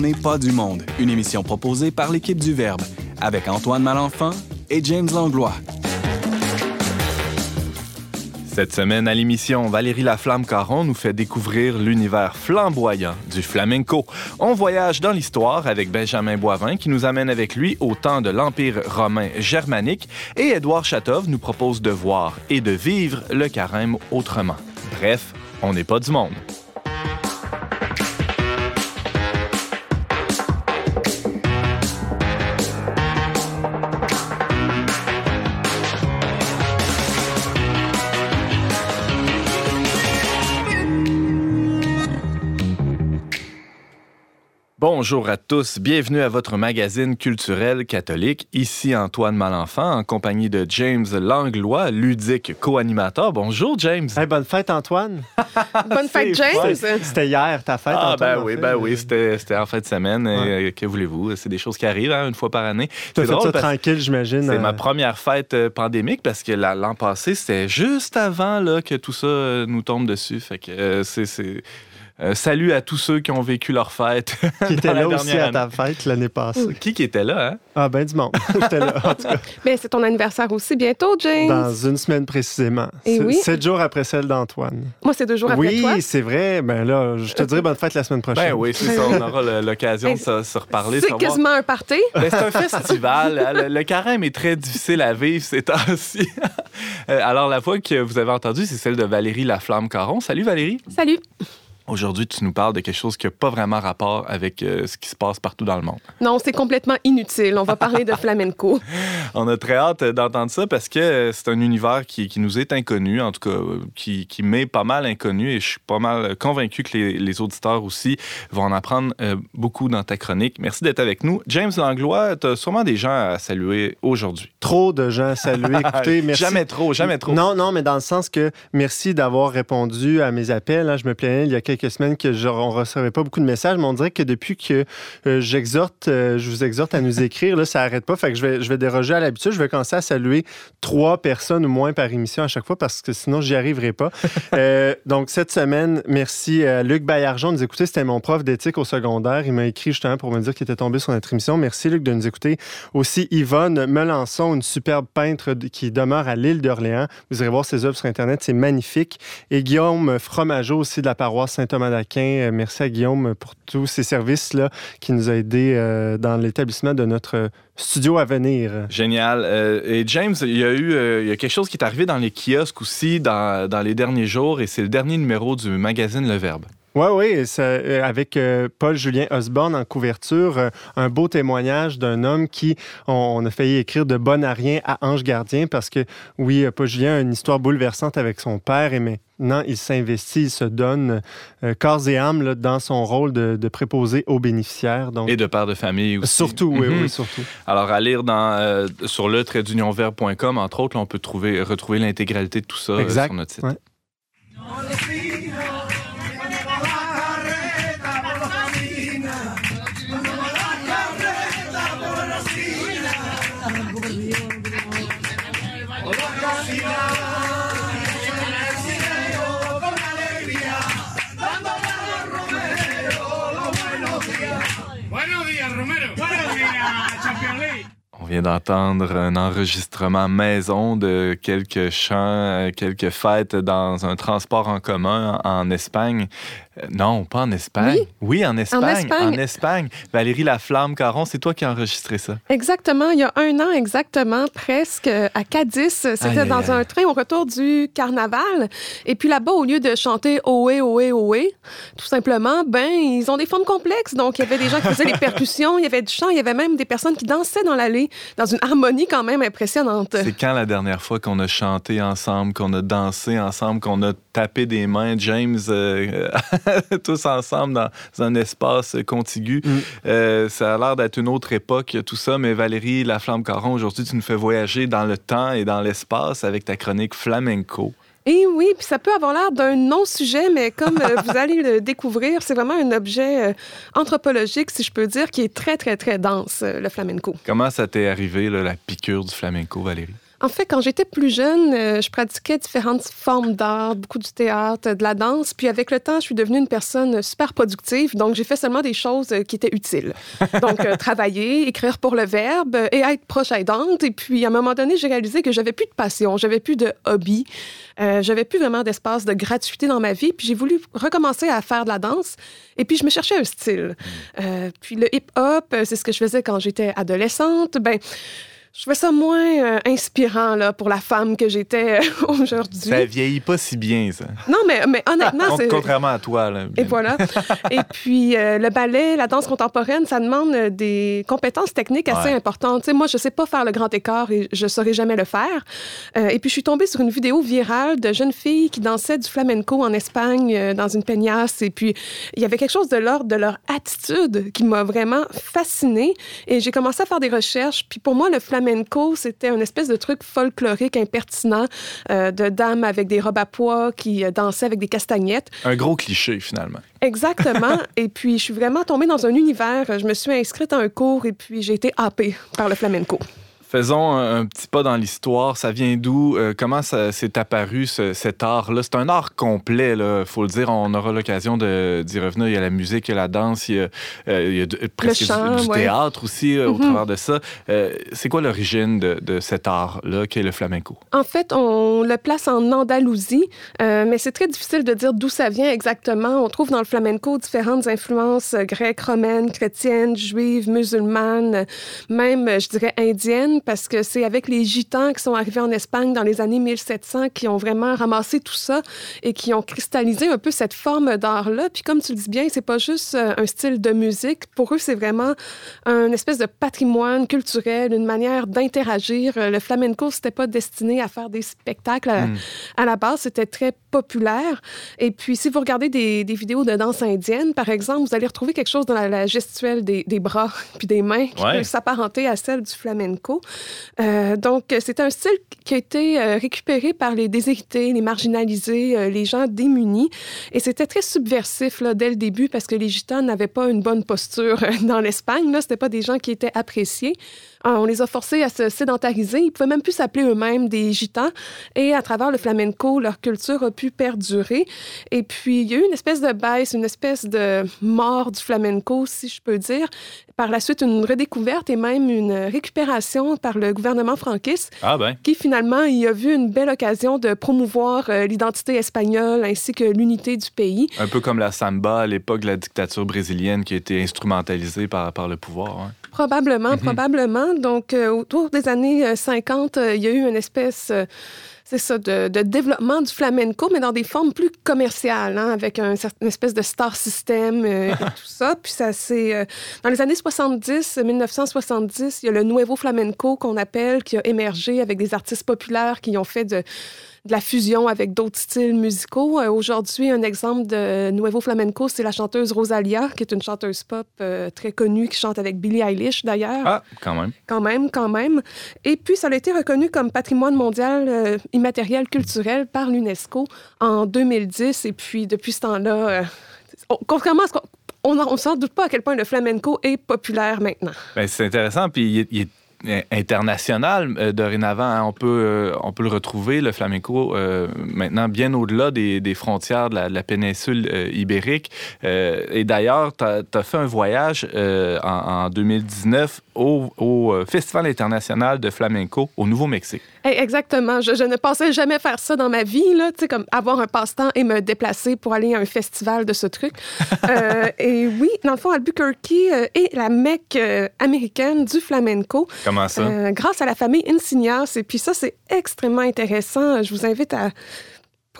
On n'est pas du monde, une émission proposée par l'équipe du Verbe, avec Antoine Malenfant et James Langlois. Cette semaine à l'émission, Valérie Laflamme-Caron nous fait découvrir l'univers flamboyant du flamenco. On voyage dans l'histoire avec Benjamin Boivin qui nous amène avec lui au temps de l'Empire romain germanique et Édouard Chatov nous propose de voir et de vivre le carême autrement. Bref, on n'est pas du monde. Bonjour à tous, bienvenue à votre magazine culturel catholique. Ici Antoine Malenfant en compagnie de James Langlois, ludique co-animateur. Bonjour James. bonne fête Antoine. bonne fête James. C'était hier ta fête. Ah Antoine, ben oui, ben oui, c'était en fin de semaine. Euh, que voulez-vous? C'est des choses qui arrivent hein, une fois par année. C'est drôle, tranquille, j'imagine. C'est ma première fête euh, pandémique parce que l'an passé c'était juste avant là, que tout ça euh, nous tombe dessus. Fait que c'est euh, salut à tous ceux qui ont vécu leur fête. Qui étaient là aussi à ta fête l'année passée. Qui qui était là, hein? Ah ben du monde. J'étais là, en tout cas. Mais c'est ton anniversaire aussi bientôt, James. Dans une semaine précisément. Et oui. Sept jours après celle d'Antoine. Moi, c'est deux jours après toi. Oui, c'est vrai. Ben là, je te dirai bonne fête la semaine prochaine. Ben oui, c'est ça. On aura l'occasion de se, reparler. C'est quasiment un party. Ben, c'est un festival. le, carême est très difficile à vivre ces temps-ci. Euh, alors, la voix que vous avez entendue, c'est celle de Valérie Laflamme-Caron. Salut Valérie. Salut. Aujourd'hui, tu nous parles de quelque chose qui n'a pas vraiment rapport avec euh, ce qui se passe partout dans le monde. Non, c'est complètement inutile. On va parler de flamenco. On a très hâte d'entendre ça parce que euh, c'est un univers qui, qui, nous est inconnu, en tout cas, euh, qui, qui m'est pas mal inconnu et je suis pas mal convaincu que les, les auditeurs aussi vont en apprendre beaucoup dans ta chronique. Merci d'être avec nous. James Langlois, tu as sûrement des gens à saluer aujourd'hui. Trop de gens à saluer. Écoutez, merci. Jamais trop, jamais trop. Non, non, mais dans le sens que merci d'avoir répondu à mes appels. Hein. Je me plaignais il y a quelques semaines que je, on recevait pas beaucoup de messages, mais on dirait que depuis que euh, j'exhorte, euh, je vous exhorte à nous écrire, là, ça arrête pas. Fait que je vais, je vais déroger à l'habitude. Je vais commencer à saluer trois personnes ou moins par émission à chaque fois parce que sinon, j'y arriverai pas. Euh, donc, cette semaine, merci à Luc Baillargeon de nous écouter. C'était mon prof d'éthique au secondaire. Il m'a écrit justement pour me dire qu'il était tombé sur notre émission. Merci, Luc, de nous écouter. Aussi, Yvonne Melançon, une superbe peintre qui demeure à l'île d'Orléans. Vous irez voir ses œuvres sur Internet. C'est magnifique. Et Guillaume Fromageau aussi de la paroisse Saint-Thomas euh, merci à Guillaume pour tous ces services-là qui nous a aidés euh, dans l'établissement de notre studio à venir. Génial. Euh, et James, il y a eu quelque chose qui est arrivé dans les kiosques aussi dans, dans les derniers jours et c'est le dernier numéro du magazine Le Verbe. Oui, oui, avec Paul-Julien Osborne en couverture, un beau témoignage d'un homme qui, on, a failli écrire de bon à rien à Ange Gardien parce que, oui, Paul-Julien a une histoire bouleversante avec son père, et mais non, il s'investit, il se donne euh, corps et âme dans son rôle de, préposé aux bénéficiaires. Donc, et de père de famille aussi. Surtout, oui, oui, mhm. surtout. Alors, à lire dans, euh, sur le d'unionvert.com, entre autres, on peut trouver, retrouver l'intégralité de tout ça euh, sur notre site. Vient d'entendre un enregistrement maison de quelques chants, quelques fêtes dans un transport en commun en Espagne. Non, pas en Espagne. Oui, en, Espagne, en Espagne. Valérie Laflamme Caron, c'est toi qui as enregistré ça. Exactement. Il y a un an exactement, presque, à Cadiz. C'était dans un train au retour du carnaval. Et puis là-bas, au lieu de chanter Ohé, Ohé, Ohé, tout simplement, ben, ils ont des formes complexes. Donc, il y avait des gens qui faisaient des percussions, il y avait du chant, il y avait même des personnes qui dansaient dans l'allée dans une harmonie quand même impressionnante. C'est quand la dernière fois qu'on a chanté ensemble, qu'on a dansé ensemble, qu'on a tapé des mains, James, euh, tous ensemble dans un espace contigu. Mm. Euh, ça a l'air d'être une autre époque, tout ça, mais Valérie Laflamme-Caron, aujourd'hui, tu nous fais voyager dans le temps et dans l'espace avec ta chronique flamenco. Et oui, puis ça peut avoir l'air d'un non-sujet, mais comme euh, vous allez le découvrir, c'est vraiment un objet euh, anthropologique, si je peux dire, qui est très, très, très dense, le flamenco. Comment ça t'est arrivé, la piqûre du flamenco, Valérie? En fait, quand j'étais plus jeune, euh, je pratiquais différentes formes d'art, beaucoup du théâtre, de la danse. Puis avec le temps, je suis devenue une personne super productive. Donc, j'ai fait seulement des choses euh, qui étaient utiles. Donc, euh, travailler, écrire pour le verbe et être proche aidante. Et puis, à un moment donné, j'ai réalisé que j'avais plus de passion, j'avais plus de hobby, j'avais plus vraiment d'espace de gratuité dans ma vie. Puis, j'ai voulu recommencer à faire de la danse. Et puis, je me cherchais un style. puis, le hip-hop, c'est ce que je faisais quand j'étais adolescente. Ben, je fais ça moins euh, inspirant là, pour la femme que j'étais euh, aujourd'hui. Ça vieillit pas si bien, ça. Non, mais, mais honnêtement, c'est... Contrairement à toi. Là, Et voilà. Et puis, euh, le ballet, la danse contemporaine, ça demande des compétences techniques assez importantes. sais, moi, je sais pas faire le grand écart et je saurais jamais le faire. et puis, je suis tombée sur une vidéo virale de jeunes filles qui dansaient du flamenco en Espagne dans une peignasse. Et puis, il y avait quelque chose de l'ordre de leur attitude qui m'a vraiment fascinée. Et j'ai commencé à faire des recherches. Puis, pour moi, le flamenco, flamenco, c'était une espèce de truc folklorique impertinent euh, de dames avec des robes à pois qui euh, dansaient avec des castagnettes. Un gros cliché, finalement. Exactement. et puis, je suis vraiment tombée dans un univers. Je me suis inscrite à un cours et puis j'ai été happée par le flamenco. Faisons un, petit pas dans l'histoire. Ça vient d'où? Euh, comment ça s'est apparu, cet art-là? C'est un art complet, il faut le dire. On aura l'occasion d'y revenir. Il y a la musique, il y a la danse, il y a, euh, presque du, théâtre aussi euh, au mm-hmm. travers de ça. c'est quoi l'origine de, cet art-là, qui est le flamenco? En fait, on le place en Andalousie, mais c'est très difficile de dire d'où ça vient exactement. On trouve dans le flamenco différentes influences grecques, romaines, chrétiennes, juives, musulmanes, même, je dirais, indiennes parce que c'est avec les Gitans qui sont arrivés en Espagne dans les années 1700 qui ont vraiment ramassé tout ça et qui ont cristallisé un peu cette forme d'art-là. Puis comme tu le dis bien, c'est pas juste euh, un style de musique. Pour eux, c'est vraiment un espèce de patrimoine culturel, une manière d'interagir. Euh, le flamenco, c'était pas destiné à faire des spectacles à, hmm. la base, c'était très populaire. Et puis, si vous regardez des, vidéos de danse indienne, par exemple, vous allez retrouver quelque chose dans la, gestuelle des, bras puis des mains qui peut s'apparenter à celle du flamenco. Euh, donc, c'est un style qui a été euh, récupéré par les déshérités, les marginalisés, euh, les gens démunis. Et c'était très subversif dès le début parce que les Gitans n'avaient pas une bonne posture dans l'Espagne. Ce n'était pas des gens qui étaient appréciés. on les a forcés à se sédentariser. Ils pouvaient même plus s'appeler eux-mêmes des Gitans. Et à travers le flamenco, leur culture a pu perdurer. Et puis, il y a eu une espèce de baisse, une espèce de mort du flamenco, si je peux dire. Par la suite, une redécouverte et même une récupération par le gouvernement franquiste, ah ben. qui finalement y a vu une belle occasion de promouvoir euh, l'identité espagnole ainsi que l'unité du pays. Un peu comme la samba à l'époque de la dictature brésilienne qui a été instrumentalisée par, par le pouvoir. Hein. Probablement, mhm. probablement. Donc, euh, autour des années 50, euh, il y a eu une espèce c'est ça, de, développement du flamenco, mais dans des formes plus commerciales, hein, avec un, une espèce de star system et tout ça. Puis ça, c'est... dans les années 70, 1970, il y a le Nuevo Flamenco qu'on appelle, qui a émergé avec des artistes populaires qui ont fait de de la fusion avec d'autres styles musicaux. Euh, aujourd'hui, un exemple de Nuevo Flamenco, c'est la chanteuse Rosalia, qui est une chanteuse pop euh, très connue, qui chante avec Billie Eilish d'ailleurs. Ah, quand même. Quand même, quand même. Et puis, ça a été reconnu comme patrimoine mondial euh, immatériel culturel par l'UNESCO en 2010. Et puis, depuis ce temps-là, contrairement à ce qu'on on ne s'en doute pas à quel point le flamenco est populaire maintenant. Ben, c'est intéressant, puis il est international euh, dorénavant. Hein. on, peut, euh, on peut le retrouver, le flamenco, euh, maintenant bien au-delà des, des, frontières de la, péninsule ibérique. et d'ailleurs, tu as, fait un voyage en, en, 2019 au, au, Festival international de flamenco au Nouveau-Mexique. Exactement. Je, ne pensais jamais faire ça dans ma vie, là, comme avoir un passe-temps et me déplacer pour aller à un festival de ce truc. et oui, dans le fond, Albuquerque est la mecque américaine du flamenco. Comment ça? Euh, grâce à la famille Insignias. Et puis ça, c'est extrêmement intéressant. Je vous invite à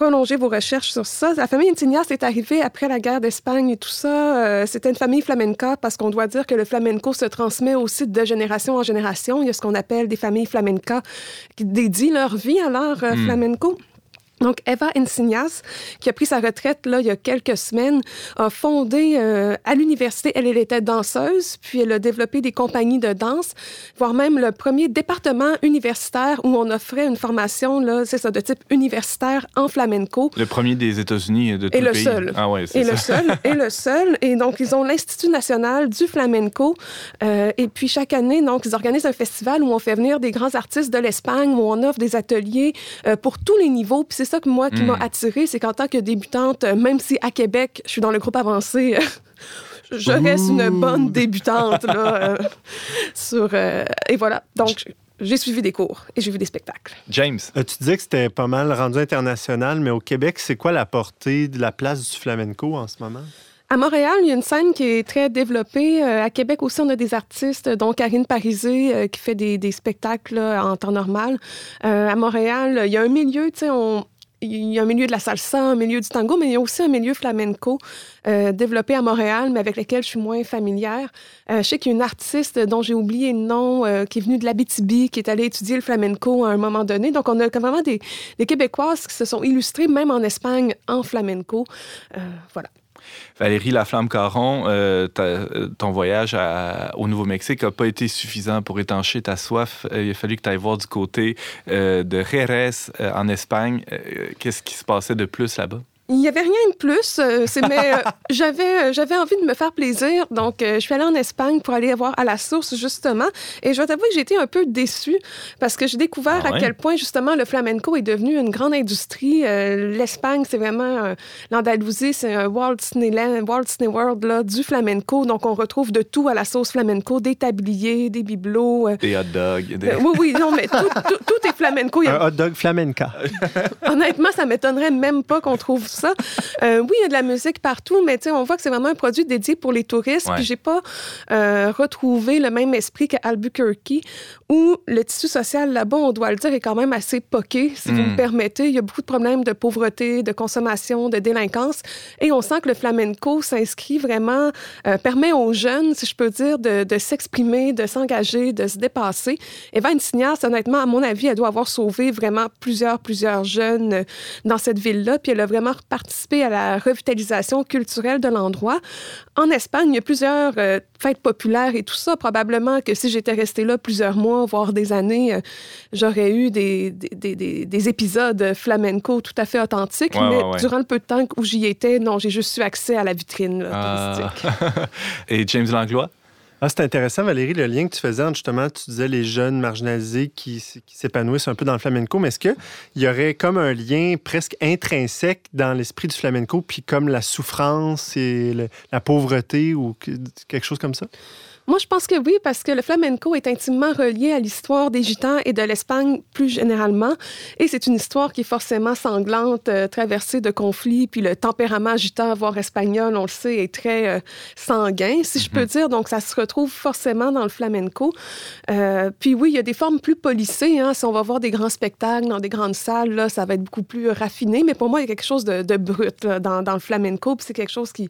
prolonger vos recherches sur ça. La famille Insignias est arrivée après la guerre d'Espagne et tout ça. Euh, c'était une famille flamenca parce qu'on doit dire que le flamenco se transmet aussi de génération en génération. Il y a ce qu'on appelle des familles flamenca qui dédient leur vie à l'art euh, hmm. flamenco. Donc, Eva Encinas, qui a pris sa retraite là, il y a quelques semaines, a fondé euh, à l'université, elle, elle était danseuse, puis elle a développé des compagnies de danse, voire même le premier département universitaire où on offrait une formation, là, c'est ça, de type universitaire en flamenco. Le premier des États-Unis de tout et le, pays. Seul. Ah ouais, et ça. le seul. Et le seul. Et donc, ils ont l'Institut national du flamenco. Euh, et puis, chaque année, donc, ils organisent un festival où on fait venir des grands artistes de l'Espagne, où on offre des ateliers euh, pour tous les niveaux. Puis c'est ça que moi qui m'a Mm. attirée, c'est qu'en tant que débutante, euh, même si à Québec, je suis dans le groupe avancé, je reste une bonne débutante là, euh, sur euh, et voilà. Donc j'ai suivi des cours et j'ai vu des spectacles. James. Euh, tu disais que c'était pas mal rendu international, mais au Québec, c'est quoi la portée de la place du flamenco en ce moment? À Montréal, il y a une scène qui est très développée. Euh, à Québec aussi, on a des artistes, dont Karine Parisé, euh, qui fait des, des spectacles là, en temps normal. Euh, à Montréal, il y a un milieu, tu sais, on... Il y a un milieu de la salsa, un milieu du tango, mais il y a aussi un milieu flamenco euh, développé à Montréal, mais avec lequel je suis moins familière. Euh, je sais qu'il y a une artiste dont j'ai oublié le nom, euh, qui est venue de l'Abitibi, qui est allée étudier le flamenco à un moment donné. Donc, on a vraiment des, des Québécoises qui se sont illustrées, même en Espagne, en flamenco. Euh, voilà. Valérie Laflamme-Caron, euh, euh, ton voyage au Nouveau-Mexique n'a pas été suffisant pour étancher ta soif. Euh, il a fallu que tu ailles voir du côté de Jerez en Espagne. Qu'est-ce qui se passait de plus là-bas? Il n'y avait rien de plus, euh, mais euh, j'avais, euh, j'avais envie de me faire plaisir. Donc, euh, je suis allée en Espagne pour aller voir à la source, justement. Et je dois t'avouer que j'ai été un peu déçue parce que j'ai découvert Ah ouais? à quel point, justement, le flamenco est devenu une grande industrie. Euh, L'Espagne, c'est vraiment... euh, L'Andalousie, c'est un Walt Disneyland, Walt Disney World là, du flamenco. Donc, on retrouve de tout à la sauce flamenco, des tabliers, des bibelots. euh, Des hot dogs. des- euh, oui, oui, non, mais tout, tout- tout est flamenco. Il y a Un hot dog flamenca. Honnêtement, ça m'étonnerait même pas qu'on trouve ça. Euh, oui, il y a de la musique partout, mais on voit que c'est vraiment un produit dédié pour les touristes. Ouais. Puis j'ai pas euh, retrouvé le même esprit qu'à Albuquerque, où le tissu social là-bas, on doit le dire, est quand même assez poqué, si vous Mm. me permettez. Il y a beaucoup de problèmes de pauvreté, de consommation, de délinquance. Et on sent que le flamenco s'inscrit vraiment, euh, permet aux jeunes, si je peux dire, de, de s'exprimer, de s'engager, de se dépasser. Eva Insignias, honnêtement, à mon avis, elle doit avoir sauvé vraiment plusieurs, plusieurs jeunes dans cette ville-là. Puis elle a vraiment participé à la revitalisation culturelle de l'endroit. En Espagne, il y a plusieurs euh, fêtes populaires et tout ça. Probablement que si j'étais restée là plusieurs mois, voire des années, euh, j'aurais eu des, des, des- des- des épisodes flamenco tout à fait authentiques. Ouais, mais ouais, ouais. durant le peu de temps où j'y étais, non, j'ai juste eu accès à la vitrine là, Ah. touristique. Et James Langlois? Ah, c'est intéressant, Valérie, le lien que tu faisais entre justement, tu disais les jeunes marginalisés qui, s'épanouissent un peu dans le flamenco, mais est-ce qu'il y aurait comme un lien presque intrinsèque dans l'esprit du flamenco, puis comme la souffrance et la pauvreté ou que- quelque chose comme ça? Moi, je pense que oui, parce que le flamenco est intimement relié à l'histoire des Gitans et de l'Espagne plus généralement. Et c'est une histoire qui est forcément sanglante, euh, traversée de conflits. Puis le tempérament gitan, voire espagnol, on le sait, est très euh, sanguin, si je peux dire. Donc, ça se retrouve forcément dans le flamenco. Euh, puis oui, il y a des formes plus polissées. Hein. Si on va voir des grands spectacles dans des grandes salles, là, ça va être beaucoup plus raffiné. Mais pour moi, il y a quelque chose de, de brut là, dans, dans le flamenco. Puis c'est quelque chose qui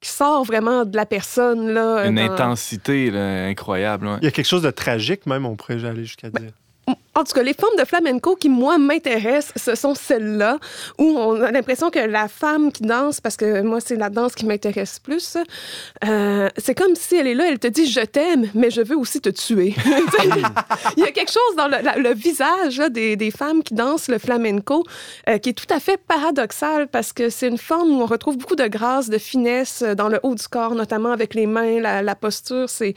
qui sort vraiment de la personne. Là, Une dans- intensité là, incroyable. ouais. Il y a quelque chose de tragique, même, on pourrait aller jusqu'à dire. En tout cas, les formes de flamenco qui, moi, m'intéressent, ce sont celles-là, où on a l'impression que la femme qui danse, parce que moi, c'est la danse qui m'intéresse plus, euh, c'est comme si elle est là, elle te dit « je t'aime, mais je veux aussi te tuer ». Il y a quelque chose dans le, visage des, femmes qui dansent le flamenco euh, qui est tout à fait paradoxal, parce que c'est une forme où on retrouve beaucoup de grâce, de finesse euh, dans le haut du corps, notamment avec les mains, la, posture, c'est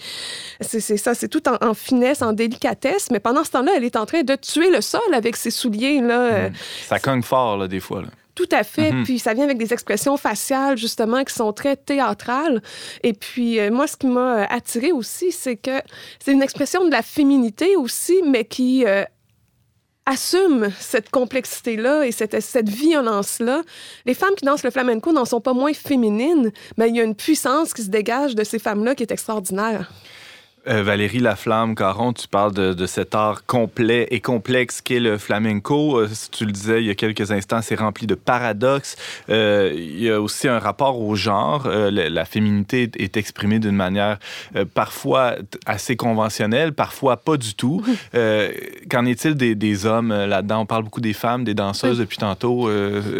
ça, c'est tout en, finesse, en délicatesse, mais pendant ce temps-là, elle est en train de tuer le sol avec ses souliers, là. euh, Ça cogne fort, là, des fois. là. tout à fait. Mhm. Puis ça vient avec des expressions faciales, justement, qui sont très théâtrales. Et puis, euh, moi, ce qui m'a attiré aussi, c'est que c'est une expression de la féminité aussi, mais qui euh, assume cette complexité-là et cette, cette violence-là. Les femmes qui dansent le flamenco n'en sont pas moins féminines, mais il y a une puissance qui se dégage de ces femmes-là qui est extraordinaire. Euh, Valérie Laflamme, Caron, tu parles de, de cet art complet et complexe qu'est le flamenco. Euh, si tu le disais il y a quelques instants, c'est rempli de paradoxes. Euh, il y a aussi un rapport au genre. Euh, la, la féminité est, exprimée d'une manière parfois assez conventionnelle, parfois pas du tout. Qu'en est-il des, des hommes là-dedans? On parle beaucoup des femmes, des danseuses depuis tantôt.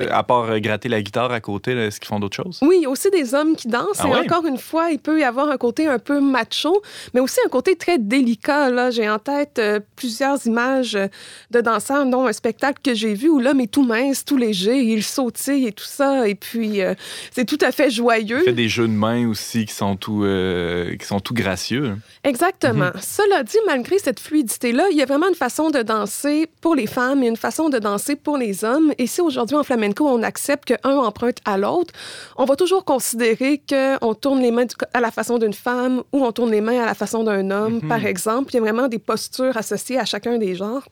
à part gratter la guitare à côté, est-ce qu'ils font d'autres choses? Oui, aussi des hommes qui dansent. Ah et encore une fois, il peut y avoir un côté un peu macho, mais aussi un côté très délicat. Là, j'ai en tête euh, plusieurs images euh, de danseurs, dont un spectacle que j'ai vu où l'homme est tout mince, tout léger, il sautille et tout ça. Et puis, euh, c'est tout à fait joyeux. Il fait des jeux de main aussi qui sont tout, euh, qui sont tout gracieux. Exactement. Mhm. Cela dit, malgré cette fluidité-là, il y a vraiment une façon de danser pour les femmes et une façon de danser pour les hommes. Et si aujourd'hui en flamenco, on accepte qu'un emprunte à l'autre, on va toujours considérer qu'on tourne les mains à la façon d'une femme ou on tourne les mains à la façon d'un homme, Mhm. par exemple. Il y a vraiment des postures associées à chacun des genres.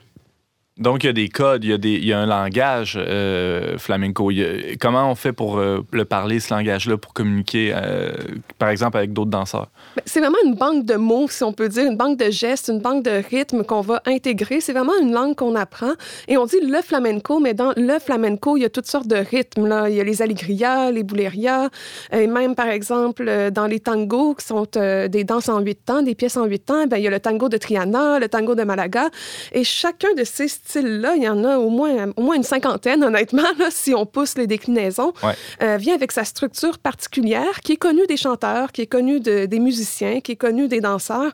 Donc, il y a des codes, il y a, un langage euh, flamenco. Comment on fait pour euh, le parler, ce langage-là, pour communiquer, euh, par exemple, avec d'autres danseurs? Ben, C'est vraiment une banque de mots, si on peut dire, une banque de gestes, une banque de rythmes qu'on va intégrer. C'est vraiment une langue qu'on apprend. Et on dit le flamenco, mais dans le flamenco, il y a toutes sortes de rythmes. Là. Il y a les alegrias, les boulerias, et même, par exemple, dans les tangos, qui sont des danses en huit temps, des pièces en huit temps, ben, il y a le tango de Triana, le tango de Malaga. Et chacun de ces styles-là, il y en a au moins, au moins une cinquantaine, honnêtement, là, si on pousse les déclinaisons, Ouais. euh, vient avec sa structure particulière qui est connue des chanteurs, qui est connue de- des musiciens, qui est connue des danseurs.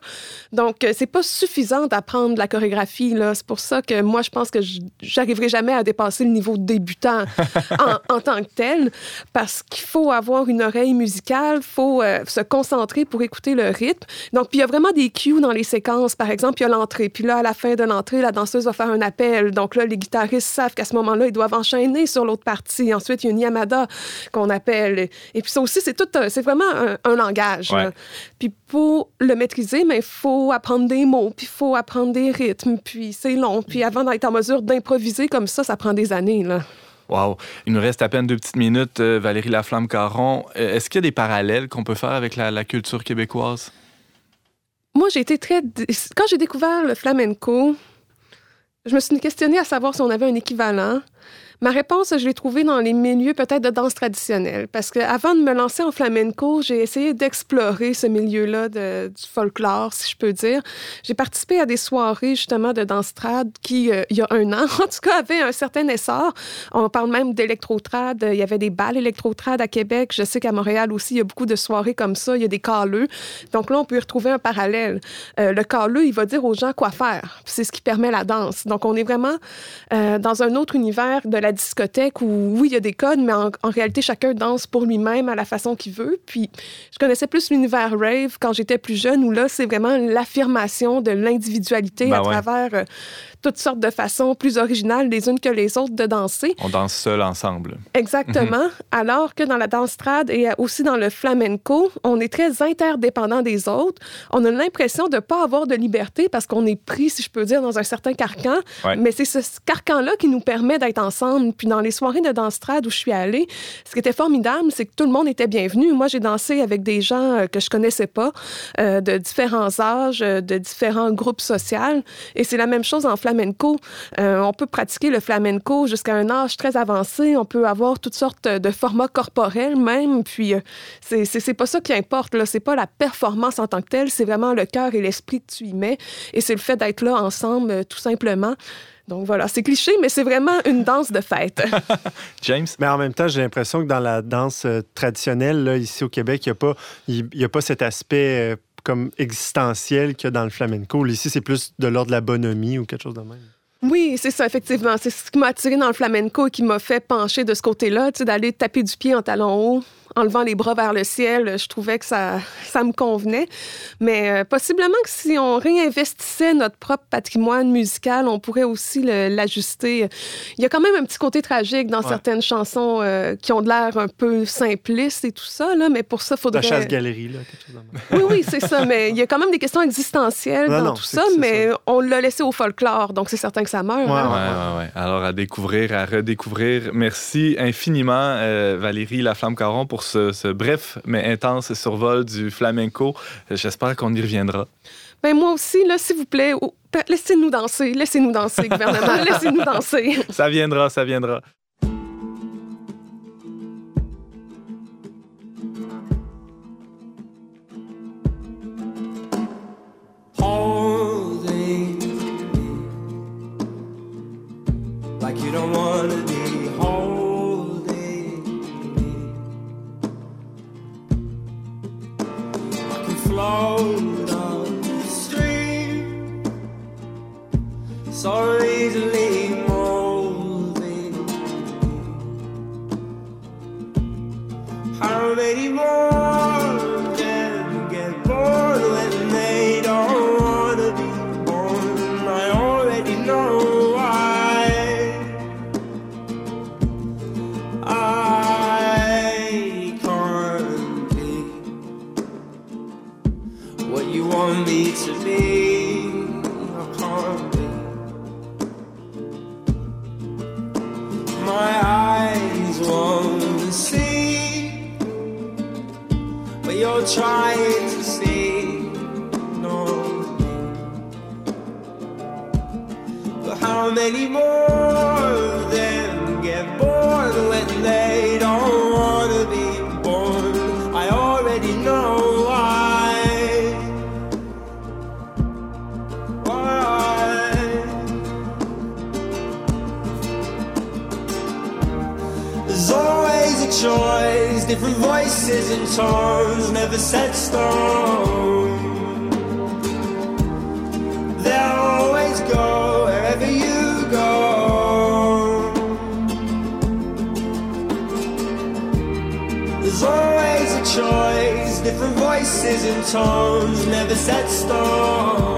Donc, euh, c'est pas suffisant d'apprendre la chorégraphie. là. C'est pour ça que moi, je pense que j'arriverai jamais à dépasser le niveau de débutant en, en tant que tel, parce qu'il faut avoir une oreille musicale, il faut euh, se concentrer pour écouter le rythme. Donc, puis il y a vraiment des cues dans les séquences. Par exemple, il y a l'entrée. Puis là, à la fin de l'entrée, la danseuse va faire un appel. Donc là, les guitaristes savent qu'à ce moment-là, ils doivent enchaîner sur l'autre partie. Ensuite, il y a une yamada qu'on appelle. Et puis ça aussi, c'est tout, c'est vraiment un, un langage. Ouais. Puis pour le maîtriser, mais il faut apprendre des mots, puis il faut apprendre des rythmes, puis c'est long. Puis avant d'être en mesure d'improviser comme ça, ça prend des années. Là. Wow. Il nous reste à peine deux petites minutes. Euh, Valérie Laflamme-Caron, euh, est-ce qu'il y a des parallèles qu'on peut faire avec la, la culture québécoise? Moi, j'ai été très. Quand j'ai découvert le flamenco, je me suis questionnée à savoir si on avait un équivalent. Ma réponse, je l'ai trouvée dans les milieux peut-être de danse traditionnelle. Parce que avant de me lancer en flamenco, j'ai essayé d'explorer ce milieu-là du folklore, si je peux dire. J'ai participé à des soirées, justement, de danse trad qui, euh, il y a un an, en tout cas, avaient un certain essor. On parle même d'électrotrad. Il y avait des balles électrotrad à Québec. Je sais qu'à Montréal aussi, il y a beaucoup de soirées comme ça. Il y a des caleux. Donc là, on peut y retrouver un parallèle. Euh, le caleux, il va dire aux gens quoi faire. C'est ce qui permet la danse. Donc, on est vraiment euh, dans un autre univers de la discothèque où, oui, il y a des codes, mais en, en réalité, chacun danse pour lui-même à la façon qu'il veut. Puis, je connaissais plus l'univers rave quand j'étais plus jeune, où là, c'est vraiment l'affirmation de l'individualité Ben à ouais. travers euh, toutes sortes de façons plus originales les unes que les autres de danser. On danse seul ensemble. Exactement. Alors que dans la danse trad et aussi dans le flamenco, on est très interdépendant des autres. On a l'impression de ne pas avoir de liberté parce qu'on est pris, si je peux dire, dans un certain carcan. Ouais. Mais c'est ce carcan-là qui nous permet d'être ensemble. Puis dans les soirées de danse trad où je suis allée, ce qui était formidable, c'est que tout le monde était bienvenu. Moi, j'ai dansé avec des gens euh, que je connaissais pas, euh, de différents âges, euh, de différents groupes sociaux. Et c'est la même chose en flamenco. Euh, on peut pratiquer le flamenco jusqu'à un âge très avancé. On peut avoir toutes sortes de formats corporels même. Puis euh, c'est c'est- c'est pas ça qui importe. là. C'est pas la performance en tant que telle. C'est vraiment le cœur et l'esprit que tu y mets. Et c'est le fait d'être là ensemble, euh, tout simplement. Donc voilà, c'est cliché, mais c'est vraiment une danse de fête. James? Mais en même temps, j'ai l'impression que dans la danse euh, traditionnelle, là, ici au Québec, il n'y a, pas- il y a pas cet aspect euh, comme existentiel qu'il y a dans le flamenco. Ici, c'est plus de l'ordre de la bonhomie ou quelque chose de même. Oui, c'est ça, effectivement. C'est ce qui m'a attiré dans le flamenco et qui m'a fait pencher de ce côté-là, tu sais, d'aller taper du pied en talon haut, en levant les bras vers le ciel. Je trouvais que ça, ça me convenait. Mais euh, possiblement que si on réinvestissait notre propre patrimoine musical, on pourrait aussi l'ajuster. Il y a quand même un petit côté tragique dans Ouais. certaines chansons euh, qui ont de l'air un peu simplistes et tout ça, là, mais pour ça, il faudrait... La chasse-galerie, là, quelque chose. Oui, oui, c'est ça. Mais il y a quand même des questions existentielles Non, dans non, tout ça, mais on l'a laissé au folklore, donc c'est certain que ça meurt. Ouais, hein? Ouais. Alors, à découvrir, à redécouvrir. Merci infiniment, euh, Valérie Laflamme-Caron, pour ce, ce bref mais intense survol du flamenco. J'espère qu'on y reviendra. Ben moi aussi, là, s'il vous plaît, oh, laissez-nous danser, laissez-nous danser, gouvernement, laissez-nous danser. Ça viendra, ça viendra. don't wanna be holding me. I can float down the stream. Sorry. Trying to see. No. But how many more voices and tones, never set stone. They'll always go wherever you go. There's always a choice, different voices and tones, never set stone.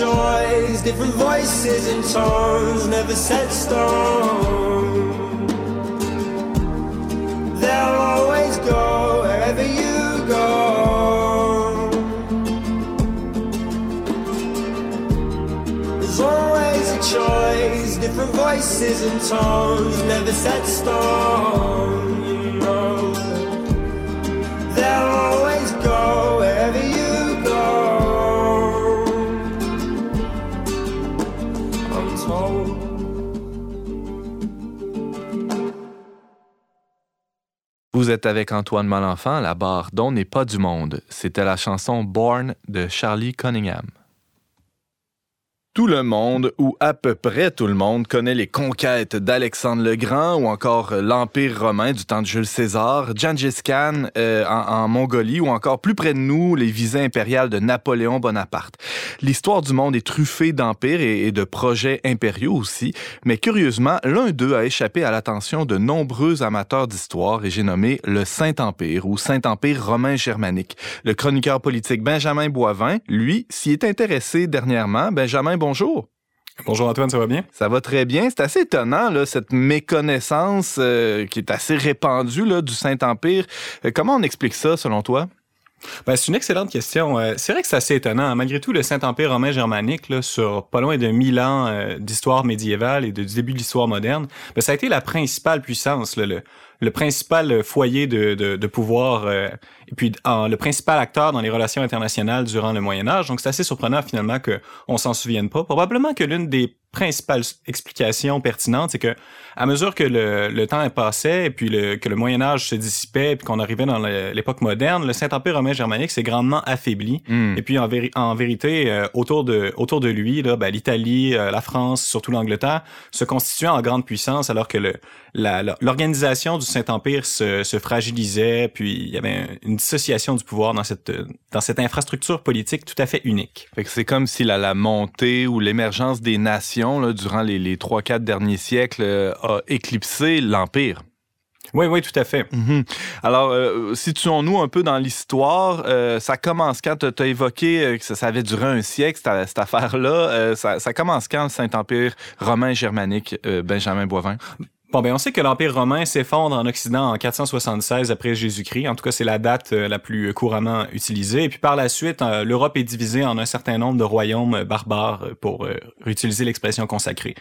Choice, different voices and tones, never set stone. They'll always go wherever you go. There's always a choice, different voices and tones, never set stone. Vous êtes avec Antoine Malenfant, la barre dont n'est pas du monde. C'était la chanson Born de Charlie Cunningham. Tout le monde, ou à peu près tout le monde, connaît les conquêtes d'Alexandre le Grand ou encore euh, l'Empire romain du temps de Jules César, Gengis Khan euh, en, Mongolie ou encore plus près de nous, les visées impériales de Napoléon Bonaparte. L'histoire du monde est truffée d'empires et, et de projets impériaux aussi, mais curieusement, l'un d'eux a échappé à l'attention de nombreux amateurs d'histoire et j'ai nommé le Saint-Empire ou Saint-Empire romain germanique. Le chroniqueur politique Benjamin Boivin, lui, s'y est intéressé dernièrement. Benjamin, bonjour. Bonjour Antoine, ça va bien? Ça va très bien. C'est assez étonnant, là, cette méconnaissance euh, qui est assez répandue là, du Saint-Empire. Euh, comment on explique ça, selon toi? Ben, c'est une excellente question. Euh, c'est vrai que c'est assez étonnant. Malgré tout, le Saint-Empire romain germanique, là, sur pas loin de 1000 ans euh, d'histoire médiévale et de, du début de l'histoire moderne, ben, ça a été la principale puissance, là, le, le principal foyer de, de, de pouvoir euh, puis en, le principal acteur dans les relations internationales durant le Moyen Âge. Donc c'est assez surprenant finalement que on s'en souvienne pas. Probablement que l'une des principales explications pertinentes, c'est que à mesure que le, le temps passait et puis le, que le Moyen Âge se dissipait puis qu'on arrivait dans l'époque moderne, le Saint-Empire romain germanique s'est grandement affaibli. Hmm. Et puis en, véri- en vérité, euh, autour de autour de lui, là, ben, l'Italie, euh, la France, surtout l'Angleterre, se constituaient en grande puissance alors que le l'organisation du Saint-Empire se, se fragilisait, puis il y avait une dissociation du pouvoir dans cette dans cette infrastructure politique tout à fait unique. C'est comme si la, la montée ou l'émergence des nations là, durant les, les 3-4 derniers siècles euh, a éclipsé l'Empire. Oui, oui, tout à fait. Mhm. Alors, euh, situons-nous un peu dans l'histoire. Euh, ça commence quand tu as évoqué que ça, ça, avait duré un siècle, cette, cette affaire-là. Euh, ça, ça, commence quand le Saint-Empire romain germanique, Benjamin Boivin? Bon, ben on sait que l'Empire romain s'effondre en Occident en 476 après Jésus-Christ. En tout cas, c'est la date euh, la plus couramment utilisée. Et puis par la suite, euh, l'Europe est divisée en un certain nombre de royaumes barbares, pour réutiliser l'expression consacrée.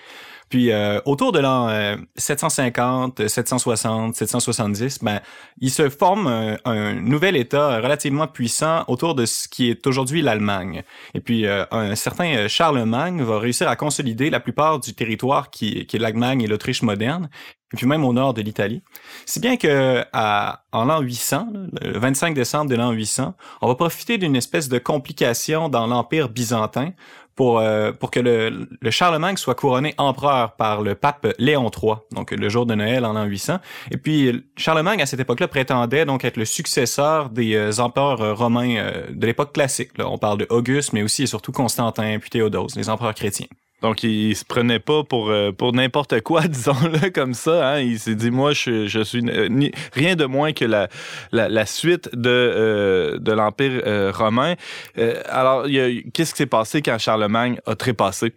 Puis euh, autour de l'an 750, 760, 770, ben il se forme un, un, nouvel État relativement puissant autour de ce qui est aujourd'hui l'Allemagne. Et puis euh, un certain Charlemagne va réussir à consolider la plupart du territoire qui, qui est l'Allemagne et l'Autriche moderne et puis même au nord de l'Italie. Si bien que à, en l'an 800, le 25 décembre de l'an 800, on va profiter d'une espèce de complication dans l'Empire byzantin pour, euh, pour que le, le, Charlemagne soit couronné empereur par le pape Léon III, donc le jour de Noël en l'an 800. Et puis Charlemagne, à cette époque-là, prétendait donc être le successeur des euh, empereurs romains euh, de l'époque classique. Là. On parle de Auguste, mais aussi et surtout Constantin, puis Théodose, les empereurs chrétiens. Donc, il se prenait pas pour, euh, pour n'importe quoi, disons-le comme ça. Hein. Il s'est dit, moi, je, je suis ni, rien de moins que la, la, la suite de, euh, de l'Empire euh, romain. Euh, alors, qu'est-ce qui s'est passé quand Charlemagne a trépassé?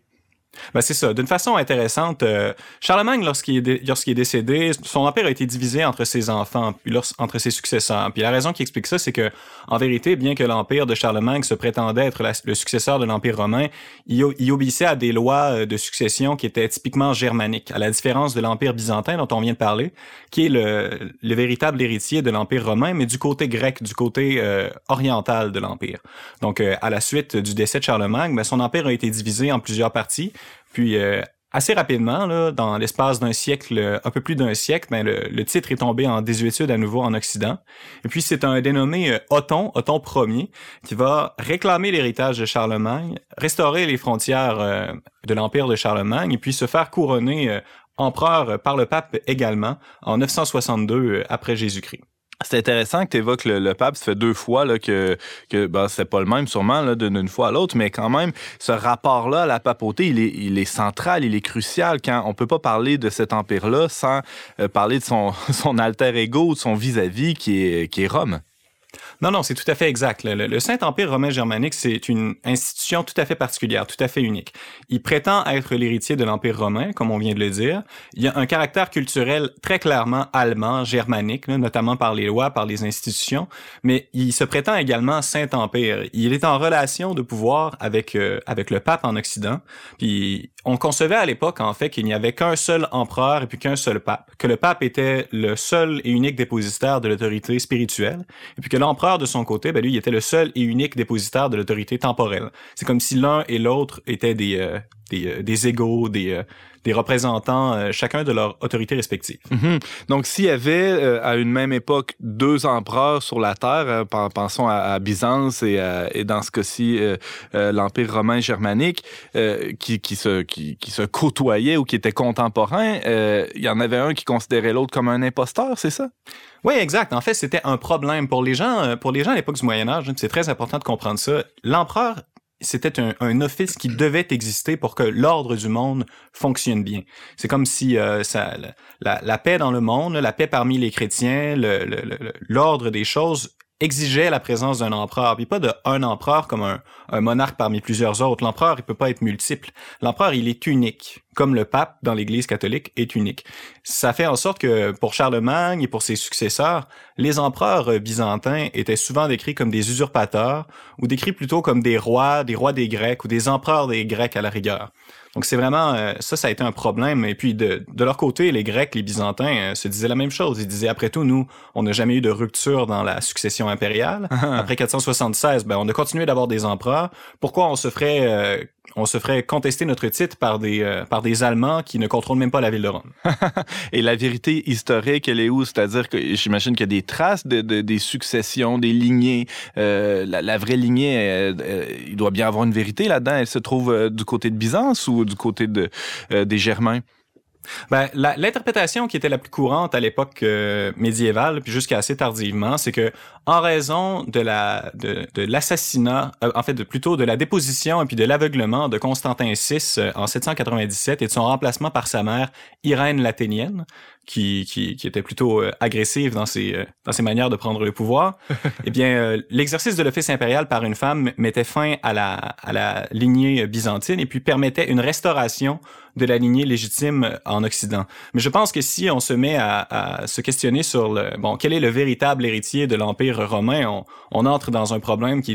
Ben c'est ça. D'une façon intéressante, euh, Charlemagne, lorsqu'il est, lorsqu'il est décédé, son empire a été divisé entre ses enfants, puis entre ses successeurs. Puis la raison qui explique ça, c'est que, en vérité, bien que l'empire de Charlemagne se prétendait être le successeur de l'empire romain, il, obéissait à des lois euh, de succession qui étaient typiquement germaniques, à la différence de l'empire byzantin dont on vient de parler, qui est le, le véritable héritier de l'empire romain, mais du côté grec, du côté euh, oriental de l'empire. Donc, à la suite du décès de Charlemagne, ben, son empire a été divisé en plusieurs parties. Puis euh, assez rapidement, dans l'espace d'un siècle, un peu plus d'un siècle, ben, le, titre est tombé en désuétude à nouveau en Occident. Et puis c'est un dénommé euh, Othon, Othon Ier, qui va réclamer l'héritage de Charlemagne, restaurer les frontières euh, de l'empire de Charlemagne, et puis se faire couronner euh, empereur par le pape également en 962 après Jésus-Christ. C'est intéressant que tu évoques le, pape. Ça fait deux fois là, que, que ben, c'est pas le même sûrement d'une fois à l'autre, mais quand même, ce rapport-là la papauté, il est, il est central, il est crucial quand on peut pas parler de cet empire-là sans euh, parler de son, son alter ego, de son vis-à-vis -vis qui, est, qui est Rome. Non, non, c'est tout à fait exact. Le, Saint-Empire romain germanique, c'est une institution tout à fait particulière, tout à fait unique. Il prétend être l'héritier de l'Empire romain, comme on vient de le dire. Il y a un caractère culturel très clairement allemand, germanique, notamment par les lois, par les institutions, mais il se prétend également Saint-Empire. Il est en relation de pouvoir avec, euh, avec le pape en Occident. Puis on concevait à l'époque, en fait, qu'il n'y avait qu'un seul empereur et puis qu'un seul pape, que le pape était le seul et unique dépositaire de l'autorité spirituelle, et puis que l'empereur, de son côté, ben lui, il était le seul et unique dépositaire de l'autorité temporelle. C'est comme si l'un et l'autre étaient des, euh, des, euh, des égaux, des, euh, des représentants, euh, chacun de leur autorité respective. Mm -hmm. Donc, s'il y avait à une même époque deux empereurs sur la Terre, pensons à, à, Byzance et, à, et dans ce cas-ci l'Empire romain germanique, qui, qui, se, qui, qui, se côtoyaient ou qui étaient contemporains, il y en avait un qui considérait l'autre comme un imposteur, c'est ça? Oui, exact. En fait, c'était un problème pour les gens. Pour les gens à l'époque du Moyen Âge, c'est très important de comprendre ça. L'empereur c'était un, un, office qui devait exister pour que l'ordre du monde fonctionne bien. C'est comme si euh, ça, la, la, paix dans le monde, la paix parmi les chrétiens, l'ordre des choses exigeait la présence d'un empereur, puis pas de un empereur comme un, un monarque parmi plusieurs autres. L'empereur, il peut pas être multiple. L'empereur, il est unique, comme le pape dans l'Église catholique est unique. Ça fait en sorte que pour Charlemagne et pour ses successeurs, les empereurs byzantins étaient souvent décrits comme des usurpateurs ou décrits plutôt comme des rois, des rois des Grecs ou des empereurs des Grecs à la rigueur. Donc c'est vraiment euh, ça, ça a été un problème. Et puis de, de leur côté, les Grecs, les Byzantins euh, se disaient la même chose. Ils disaient après tout, nous, on n'a jamais eu de rupture dans la succession impériale. après 476, ben on a continué d'avoir des empereurs. Pourquoi on se ferait euh, on se ferait contester notre titre par des euh, par des Allemands qui ne contrôlent même pas la ville de Rome. Et la vérité historique, elle est où? C'est-à-dire que j'imagine qu'il y a des traces de, de, des successions, des lignées. Euh, la, la, vraie lignée, euh, euh, il doit bien avoir une vérité là-dedans. Elle se trouve euh, du côté de Byzance ou du côté de des Germains? Ben, l'interprétation qui était la plus courante à l'époque euh, médiévale, puis jusqu'à assez tardivement, c'est que en raison de la de, de l'assassinat, euh, en fait, de, plutôt de la déposition et puis de l'aveuglement de Constantin VI euh, en 797 et de son remplacement par sa mère Irène l'Athénienne, qui, qui, qui était plutôt euh, agressive dans ses, euh, dans ses manières de prendre le pouvoir, eh bien, l'exercice de l'office impérial par une femme mettait fin à la, à la lignée byzantine et puis permettait une restauration de la lignée légitime en Occident. Mais je pense que si on se met à, à se questionner sur le bon quel est le véritable héritier de l'Empire romain, on, on entre dans un problème qui,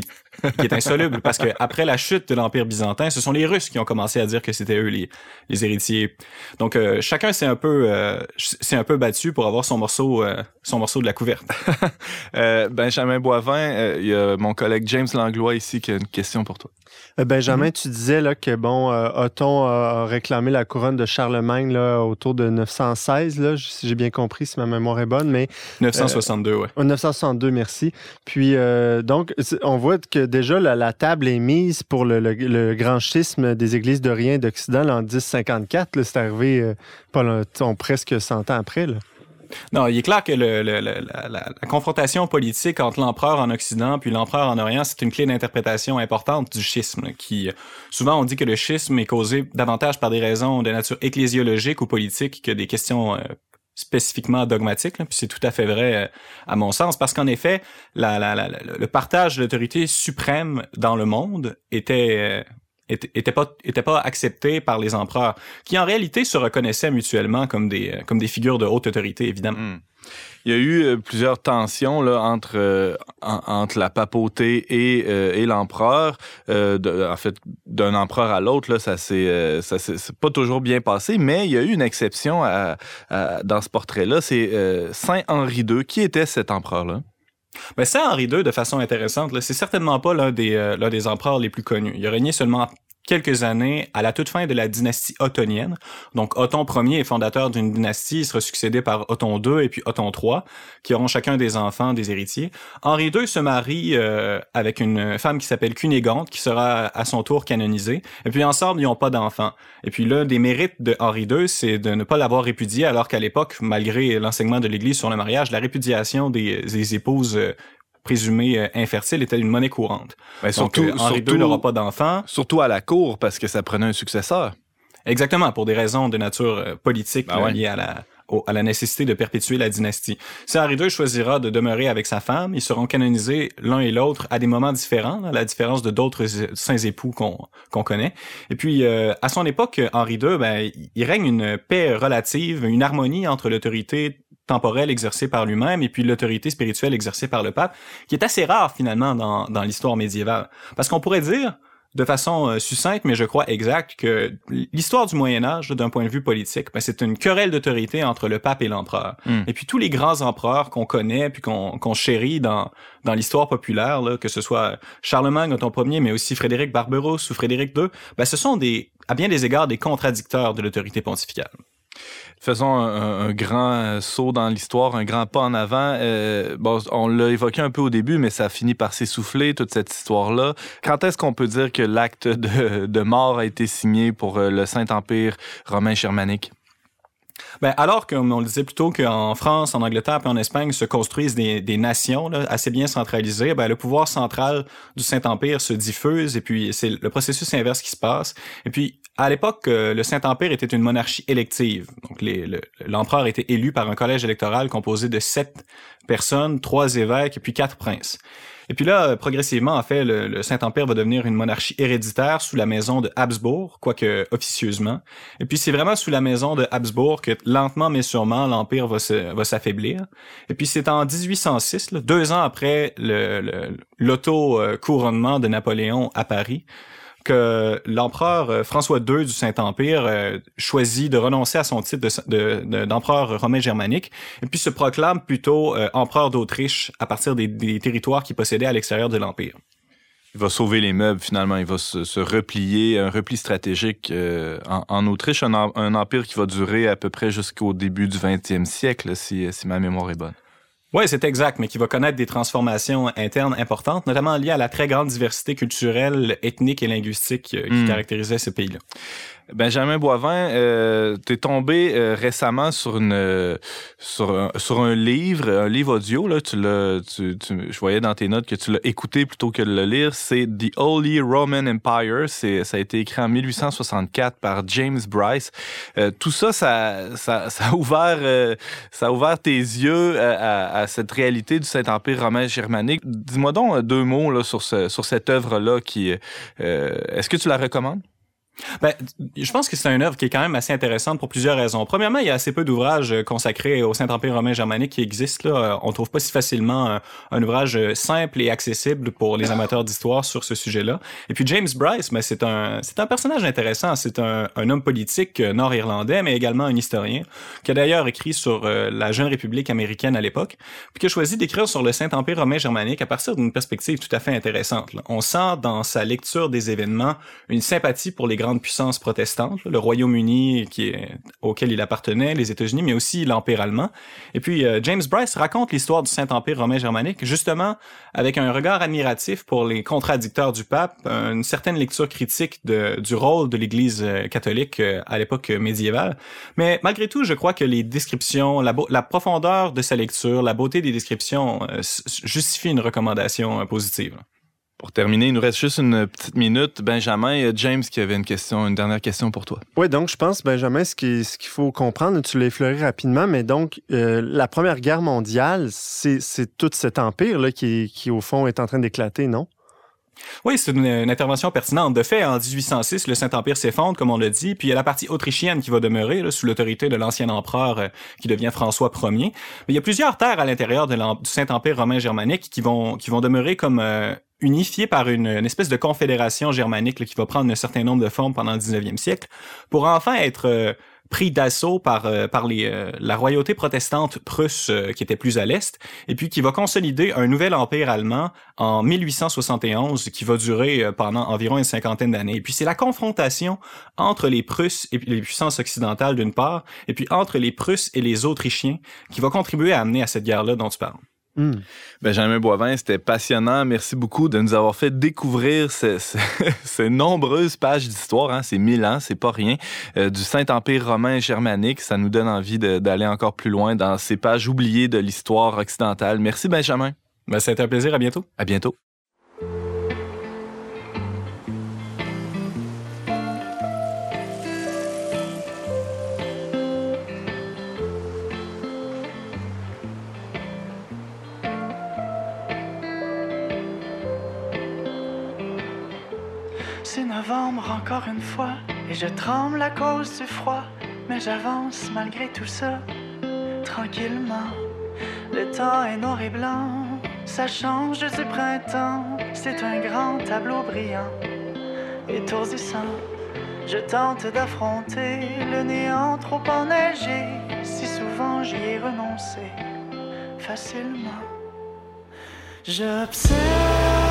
qui est insoluble parce que après la chute de l'Empire byzantin, ce sont les Russes qui ont commencé à dire que c'était eux les, les héritiers. Donc euh, chacun s'est un peu euh, s'est un peu battu pour avoir son morceau euh, son morceau de la couverte. Euh, Benjamin Boivin, euh, il y a mon collègue James Langlois ici qui a une question pour toi. Benjamin, Mhm. tu disais là, que bon, euh, Othon a réclamé la couronne de Charlemagne là, autour de 916, là, si j'ai bien compris, si ma mémoire est bonne, mais 962, ouais. en 962, merci. Puis euh, donc, on voit que déjà la, table est mise pour le, grand schisme des églises d'Orient d'Occident en 1054. là, C'est arrivé euh, pas longtemps, presque 100 ans après. Non, il est clair que la, confrontation politique entre l'empereur en Occident puis l'empereur en Orient, c'est une clé d'interprétation importante du schisme. Qui souvent on dit que le schisme est causé davantage par des raisons de nature ecclésiologique ou politique que des questions euh, spécifiquement dogmatiques. là. Puis c'est tout à fait vrai euh, à mon sens, parce qu'en effet, la, la- la- le partage de l'autorité suprême dans le monde était euh, était, était pas était pas accepté par les empereurs qui en réalité se reconnaissaient mutuellement comme des euh, comme des figures de haute autorité évidemment. Hmm. Il y a eu euh, plusieurs tensions là, entre, euh, en- entre la papauté et, euh, l'empereur. En fait, d'un empereur à l'autre, ça s'est pas toujours bien passé, mais il y a eu une exception dans ce portrait-là. C'est Saint Henri II. Qui était cet empereur-là? Ben, Saint Henri II, de façon intéressante, c'est certainement pas l'un des, euh, des empereurs les plus connus. Il a régné seulement quelques années à la toute fin de la dynastie ottonienne. Donc, Othon Ier est fondateur d'une dynastie, il sera succédé par Othon II et puis Othon III, qui auront chacun des enfants, des héritiers. Henri II se marie euh, avec une femme qui s'appelle Cunégante, qui sera à son tour canonisée. Et puis, ensemble, ils n'ont pas d'enfants. Et puis, l'un des mérites de Henri II, c'est de ne pas l'avoir répudié, alors qu'à l'époque, malgré l'enseignement de l'Église sur le mariage, la répudiation des, des épouses présumées euh, infertiles était une monnaie courante. Ben, Donc, surtout, euh, Henri surtout, II n'aura pas d'enfants. surtout à la cour, parce que ça prenait un successeur. Exactement, pour des raisons de nature euh, politique Ben là, ouais. liées à la, au- à la nécessité de perpétuer la dynastie. Si Henri II choisira de demeurer avec sa femme, ils seront canonisés l'un et l'autre à des moments différents, à la différence de d'autres saints époux qu'on connaît. Et puis, euh, à son époque, Henri II, ben, il règne une paix relative, une harmonie entre l'autorité temporelle exercée par lui-même et puis l'autorité spirituelle exercée par le pape, qui est assez rare finalement dans, dans l'histoire médiévale. Parce qu'on pourrait dire, de façon euh, succincte, mais je crois exacte, que l'histoire du Moyen Âge, d'un point de vue politique, ben, c'est une querelle d'autorité entre le pape et l'empereur. Mm. Et puis tous les grands empereurs qu'on connaît puis qu'on chérit dans dans l'histoire populaire, là, que ce soit Charlemagne, Othon Ier, mais aussi Frédéric Barberousse ou Frédéric II, ben, ce sont des à bien des égards des contradicteurs de l'autorité pontificale. Faisons un, grand saut dans l'histoire, un grand pas en avant. Euh, on l'a évoqué un peu au début, mais ça a fini par s'essouffler, toute cette histoire-là. Quand est-ce qu'on peut dire que l'acte de, mort a été signé pour euh, le Saint-Empire romain germanique? Ben, alors, comme on le disait plus tôt, qu'en France, en Angleterre et en Espagne se construisent des, nations assez bien centralisées, ben, le pouvoir central du Saint-Empire se diffuse et puis c'est le processus inverse qui se passe. Et puis, à l'époque, euh, le Saint-Empire était une monarchie élective. Donc, l'empereur était élu par un collège électoral composé de sept personnes, trois évêques et puis quatre princes. Et puis là, euh, progressivement, en fait, le, Saint-Empire va devenir une monarchie héréditaire sous la maison de Habsbourg, quoique officieusement. Et puis c'est vraiment sous la maison de Habsbourg que lentement mais sûrement l'empire va s'affaiblir. Et puis c'est en 1806, là, deux ans après l'auto-couronnement de Napoléon à Paris, l'empereur euh, François II du Saint-Empire euh, choisit de renoncer à son titre de- de- de- d'empereur romain germanique et puis se proclame plutôt euh, empereur d'Autriche à partir des, territoires qu'il possédait à l'extérieur de l'empire. Il va sauver les meubles, finalement. Il va se, replier, un repli stratégique en, Autriche, un, em- un empire qui va durer à peu près jusqu'au début du 20e siècle, si, si ma mémoire est bonne. Oui, c'est exact, mais qui va connaître des transformations internes importantes, notamment liées à la très grande diversité culturelle, ethnique et linguistique euh, qui Mm. caractérisait ce pays-là. Benjamin Boivin, euh, tu es tombé euh, récemment sur, une, euh, sur, un, sur un livre, un livre audio. Là, tu tu, tu- je voyais dans tes notes que tu l'as écouté plutôt que de le lire. C'est The Holy Roman Empire. C'est, ça a été écrit en 1864 par James Bryce. Euh, tout ça, ça, ça, ça a ouvert, euh, ça a ouvert tes yeux à, à- à cette réalité du Saint-Empire romain germanique. Dis-moi donc euh, deux mots là, sur, ce, sur cette œuvre-là. Qui, est-ce que tu la recommandes? Ben, je pense que c'est une œuvre qui est quand même assez intéressante pour plusieurs raisons. Premièrement, il y a assez peu d'ouvrages euh, consacrés au Saint-Empire romain germanique qui existent. Là. Euh, On trouve pas si facilement un, un ouvrage euh, simple et accessible pour les amateurs d'histoire sur ce sujet-là. Et puis James Bryce, ben, c'est un c'est un personnage intéressant. C'est un, un homme politique euh, nord-irlandais, mais également un historien, qui a d'ailleurs écrit sur euh, la jeune République américaine à l'époque, puis qui a choisi d'écrire sur le Saint-Empire romain germanique à partir d'une perspective tout à fait intéressante. On sent dans sa lecture des événements une sympathie pour les grandes puissances protestantes, le Royaume-Uni auquel il appartenait, les États-Unis, mais aussi l'Empire allemand. Et puis euh, James Bryce raconte l'histoire du Saint-Empire romain germanique justement avec un regard admiratif pour les contradicteurs du pape, une certaine lecture critique du rôle de l'Église euh, catholique euh, à l'époque médiévale. Mais malgré tout, je crois que les descriptions, la, profondeur de sa lecture, la beauté des descriptions euh, justifient une recommandation positive. Pour terminer, il nous reste juste une petite minute. Benjamin, James qui avait une question, une dernière question pour toi. Oui, donc je pense, Benjamin, ce qui- ce qu'il faut comprendre, tu l'as effleuré rapidement, mais donc euh, la Première Guerre mondiale, c'est c'est tout cet empire là, qui, qui, au fond, est en train d'éclater, non? Oui, c'est une, une intervention pertinente. De fait, en 1806, le Saint-Empire s'effondre, comme on l'a dit, puis il y a la partie autrichienne qui va demeurer là, sous l'autorité de l'ancien empereur euh, qui devient François Ier. Mais il y a plusieurs terres à l'intérieur du Saint-Empire romain germanique qui vont, qui vont demeurer comme euh, unifiées par une, une espèce de confédération germanique là, qui va prendre un certain nombre de formes pendant le 19e siècle, pour enfin être euh, pris d'assaut par, euh, par les, euh, la royauté protestante prusse euh, qui était plus à l'est, et puis qui va consolider un nouvel empire allemand en 1871 qui va durer euh, pendant environ une cinquantaine d'années. Et puis c'est la confrontation entre les Prusses et les puissances occidentales d'une part, et puis entre les Prusses et les Autrichiens qui va contribuer à amener à cette guerre-là dont tu parles. Hmm. Benjamin Boivin, c'était passionnant. Merci beaucoup de nous avoir fait découvrir ce- ce- ces nombreuses pages d'histoire. Hein. C'est mille ans, c'est pas rien. euh, du Saint-Empire romain germanique. Ça nous donne envie d'aller encore plus loin dans ces pages oubliées de l'histoire occidentale. Merci, Benjamin. Ben, ça a été un plaisir, à bientôt. À bientôt. Encore une fois, et je tremble à cause du froid, mais j'avance malgré tout ça, tranquillement. Le temps est noir et blanc, ça change du printemps, c'est un grand tableau brillant, étourdissant. Je tente d'affronter le néant trop enneigé, si souvent j'y ai renoncé, facilement. J'observe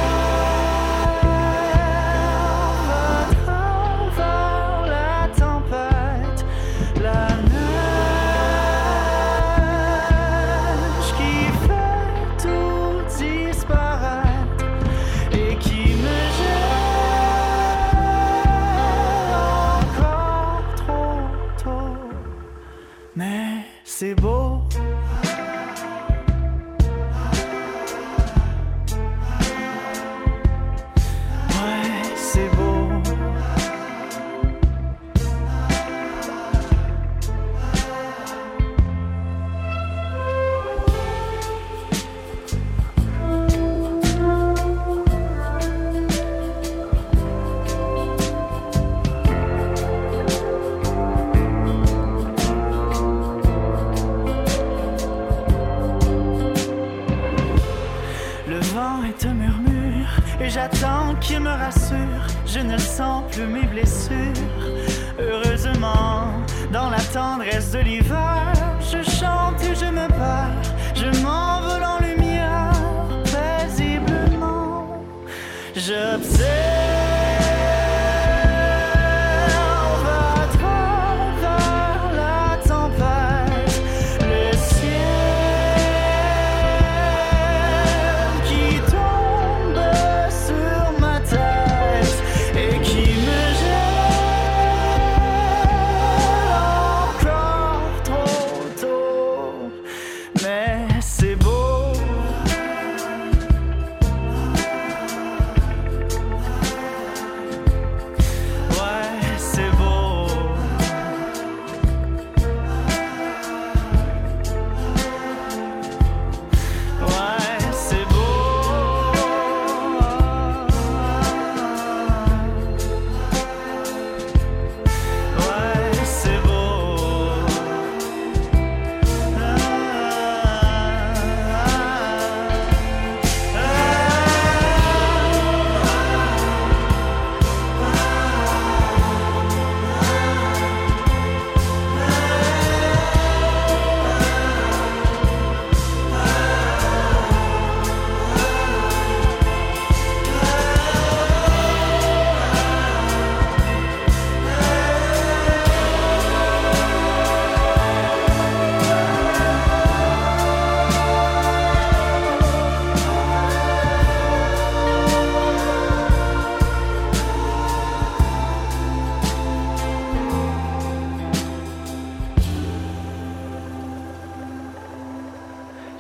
qu'il me rassure. Je ne sens plus mes blessures. Heureusement, dans la tendresse de l'hiver, je chante et je me perds. Je m'envole en lumière paisiblement. J'observe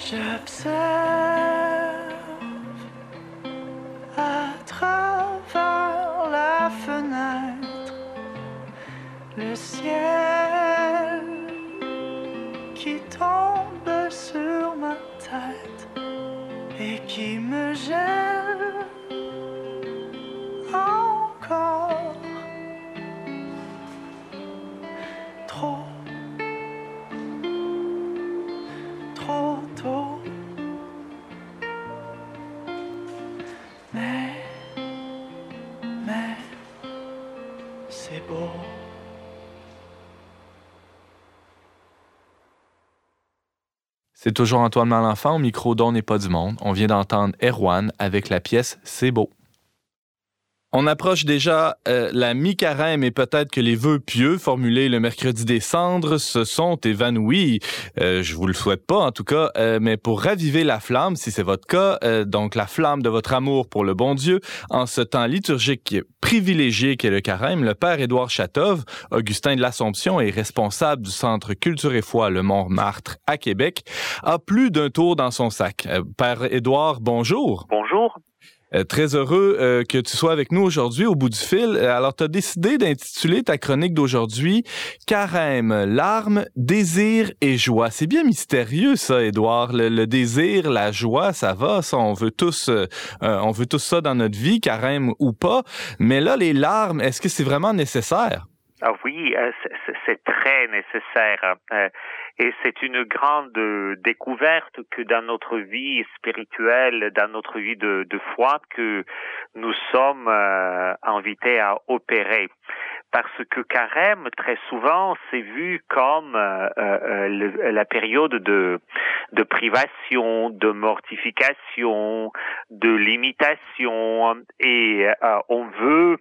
J'observe à travers la fenêtre le ciel C'est toujours Antoine Malenfant au micro d'On n'est pas du monde. On vient d'entendre Erwan avec la pièce C'est beau. On approche déjà euh, la mi-carême et peut-être que les vœux pieux formulés le mercredi des cendres se sont évanouis. Euh, je vous le souhaite pas en tout cas, euh, mais pour raviver la flamme, si c'est votre cas, euh, donc la flamme de votre amour pour le bon Dieu, en ce temps liturgique privilégié qu'est le carême, le Père Édouard Chatov, Augustin de l'Assomption et responsable du Centre Culture et Foi Le Montmartre à Québec, a plus d'un tour dans son sac. Euh, Père Édouard, bonjour. Bonjour. Euh, très heureux euh, que tu sois avec nous aujourd'hui au bout du fil. Euh, alors, tu as décidé d'intituler ta chronique d'aujourd'hui Carême, larmes, désir et joie. C'est bien mystérieux, ça, Édouard. Le, le, désir, la joie, ça va. Ça, on veut tous, euh, on veut tous ça dans notre vie, carême ou pas. Mais là, les larmes, est-ce que c'est vraiment nécessaire? Ah oui, c'est très nécessaire. Et c'est une grande découverte que dans notre vie spirituelle, dans notre vie de, foi, que nous sommes euh, invités à opérer. Parce que carême, très souvent, c'est vu comme euh, euh, le, la période de, de privation, de mortification, de limitation, et euh, on veut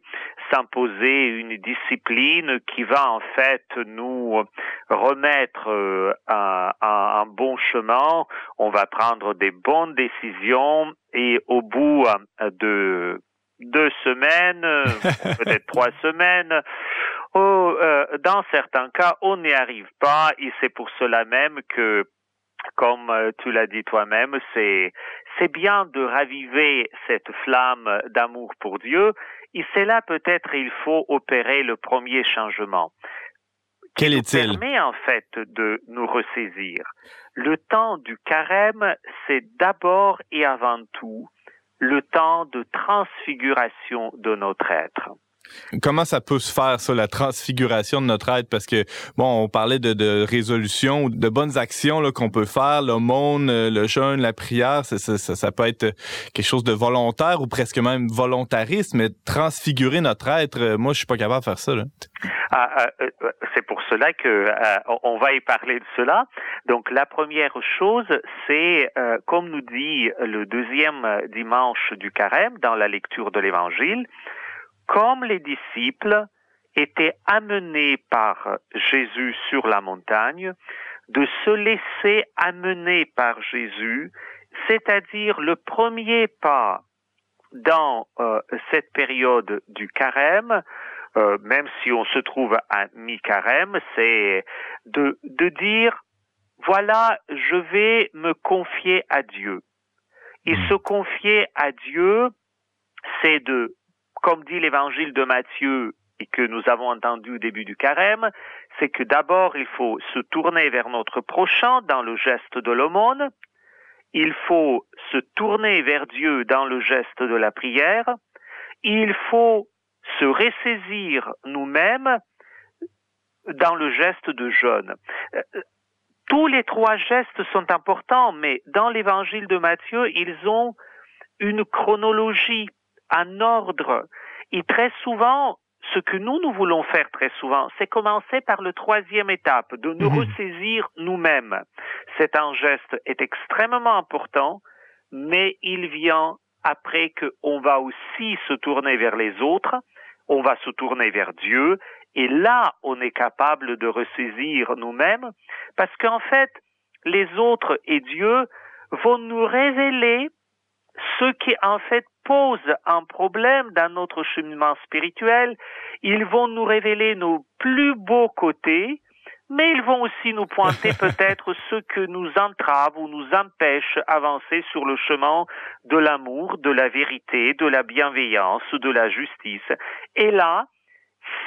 s'imposer une discipline qui va en fait nous remettre euh, un, un, un, bon chemin, on va prendre des bonnes décisions et au bout euh, de deux semaines, peut-être trois semaines, oh, euh, dans certains cas, on n'y arrive pas et c'est pour cela même que comme tu l'as dit toi-même, c'est c'est bien de raviver cette flamme d'amour pour Dieu, et c'est là peut-être il faut opérer le premier changement. Quel est-il? permet en fait de nous ressaisir. Le temps du carême, c'est d'abord et avant tout le temps de transfiguration de notre être. Comment ça peut se faire, ça, la transfiguration de notre être? Parce que, bon, on parlait de, de résolution, de bonnes actions qu'on peut faire, l'aumône, le jeûne, la prière, ça, ça, ça, peut être quelque chose de volontaire ou presque même volontariste, mais transfigurer notre être, moi, je suis pas capable de faire ça. Là. Ah, euh, c'est pour cela que euh, on va y parler de cela. Donc, la première chose, c'est, euh, comme nous dit le deuxième dimanche du carême dans la lecture de l'Évangile, comme les disciples étaient amenés par Jésus sur la montagne, de se laisser amener par Jésus, c'est-à-dire le premier pas dans euh, cette période du carême, euh, même si on se trouve à mi-carême, c'est de, de dire, voilà, je vais me confier à Dieu. Et se confier à Dieu, c'est de comme dit l'évangile de Matthieu et que nous avons entendu au début du carême, c'est que d'abord il faut se tourner vers notre prochain dans le geste de l'aumône, il faut se tourner vers Dieu dans le geste de la prière, il faut se ressaisir nous-mêmes dans le geste de jeûne. Tous les trois gestes sont importants, mais dans l'évangile de Matthieu, ils ont une chronologie un ordre. Et très souvent, ce que nous, nous voulons faire très souvent, c'est commencer par le troisième étape, de nous mmh. ressaisir nous-mêmes. C'est un geste est extrêmement important, mais il vient après qu'on va aussi se tourner vers les autres, on va se tourner vers Dieu, et là, on est capable de ressaisir nous-mêmes, parce qu'en fait, les autres et Dieu vont nous révéler ce qui en fait pose un problème dans notre cheminement spirituel, ils vont nous révéler nos plus beaux côtés, mais ils vont aussi nous pointer peut-être ce que nous entrave ou nous empêche avancer sur le chemin de l'amour, de la vérité, de la bienveillance, de la justice. Et là,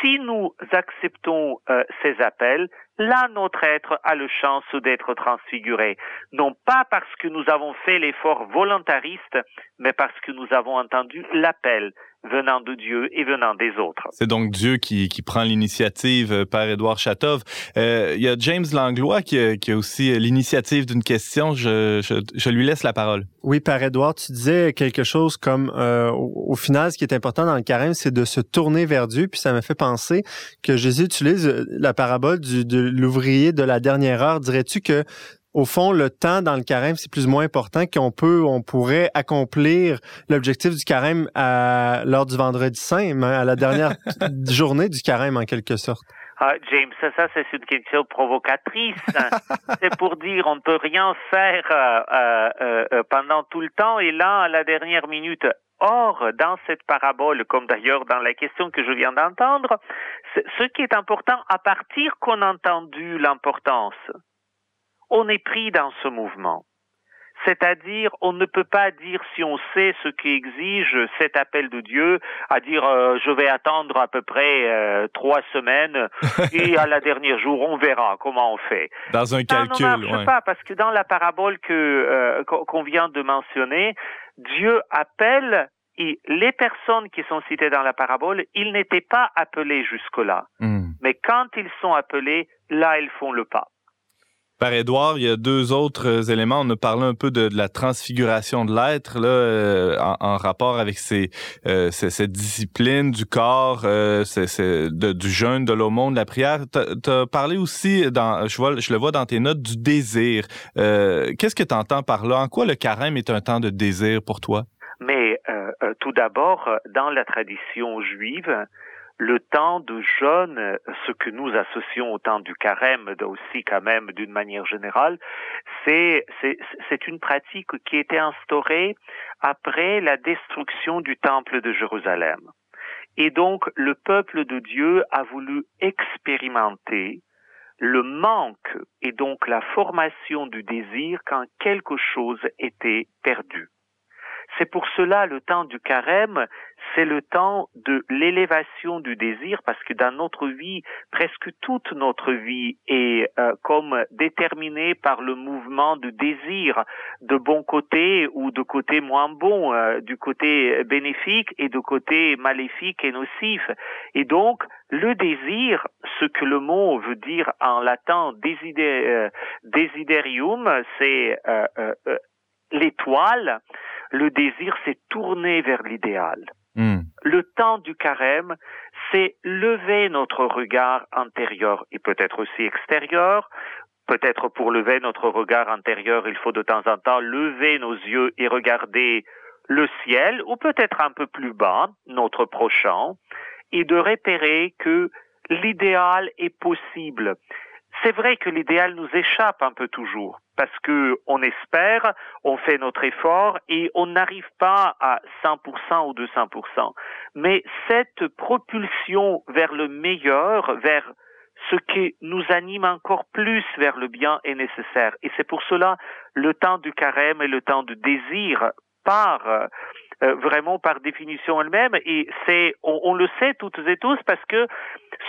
si nous acceptons euh, ces appels, là notre être a le chance d'être transfiguré, non pas parce que nous avons fait l'effort volontariste, mais parce que nous avons entendu l'appel venant de Dieu et venant des autres. C'est donc Dieu qui, qui prend l'initiative, euh, Père Édouard Chatov. Euh, il y a James Langlois qui a, qui a aussi l'initiative d'une question. Je, je, je, lui laisse la parole. Oui, Père Édouard, tu disais quelque chose comme, euh, au, au, final, ce qui est important dans le carême, c'est de se tourner vers Dieu. Puis ça m'a fait penser que Jésus utilise euh, la parabole du, de l'ouvrier de la dernière heure. Dirais-tu que au fond, le temps dans le carême, c'est plus ou moins important qu'on peut, on pourrait accomplir l'objectif du carême à l'heure du vendredi saint, à la dernière journée du carême, en quelque sorte. Ah, James, ça, ça c'est une question provocatrice. c'est pour dire on ne peut rien faire euh, euh, euh, pendant tout le temps et là, à la dernière minute. Or, dans cette parabole, comme d'ailleurs dans la question que je viens d'entendre, ce qui est important, à partir qu'on a entendu l'importance, on est pris dans ce mouvement. C'est-à-dire, on ne peut pas dire si on sait ce qu'exige cet appel de Dieu, à dire euh, je vais attendre à peu près euh, trois semaines et à la dernière jour on verra comment on fait. Dans un calcul, Ça ne marche ouais. pas parce que dans la parabole que euh, qu'on vient de mentionner, Dieu appelle et les personnes qui sont citées dans la parabole, ils n'étaient pas appelés jusque-là. Mm. Mais quand ils sont appelés, là ils font le pas. Par Édouard, il y a deux autres éléments. On a parlé un peu de, la transfiguration de l'être là, euh, en, rapport avec ces, euh, cette discipline du corps, euh, de, du jeûne, de l'aumône, de la prière. Tu as parlé aussi, dans, je, je le vois dans tes notes, du désir. Euh, Qu'est-ce que tu entends par là? En quoi le carême est un temps de désir pour toi? Mais euh, tout d'abord, dans la tradition juive, le temps de jeûne, ce que nous associons au temps du carême, aussi quand même d'une manière générale, c'est c'est une pratique qui été instaurée après la destruction du temple de Jérusalem. Et donc le peuple de Dieu a voulu expérimenter le manque et donc la formation du désir quand quelque chose était perdu. C'est pour cela le temps du carême, c'est le temps de l'élévation du désir, parce que dans notre vie, presque toute notre vie est euh, comme déterminée par le mouvement de désir, de bon côté ou de côté moins bon, euh, du côté bénéfique et du côté maléfique et nocif. Et donc, le désir, ce que le mot veut dire en latin euh, desiderium, c'est l'étoile, le désir s'est tourné vers l'idéal. Mm. Le temps du carême, c'est lever notre regard intérieur et peut-être aussi extérieur. Peut-être pour lever notre regard intérieur, il faut de temps en temps lever nos yeux et regarder le ciel, ou peut-être un peu plus bas, notre prochain, et de repérer que l'idéal est possible. C'est vrai que l'idéal nous échappe un peu toujours parce que on espère, on fait notre effort et on n'arrive pas à 100% ou 200%. Mais cette propulsion vers le meilleur, vers ce qui nous anime encore plus vers le bien est nécessaire. Et c'est pour cela le temps du carême et le temps du désir par euh, vraiment par définition elle-même. Et c'est on, on, le sait toutes et tous parce que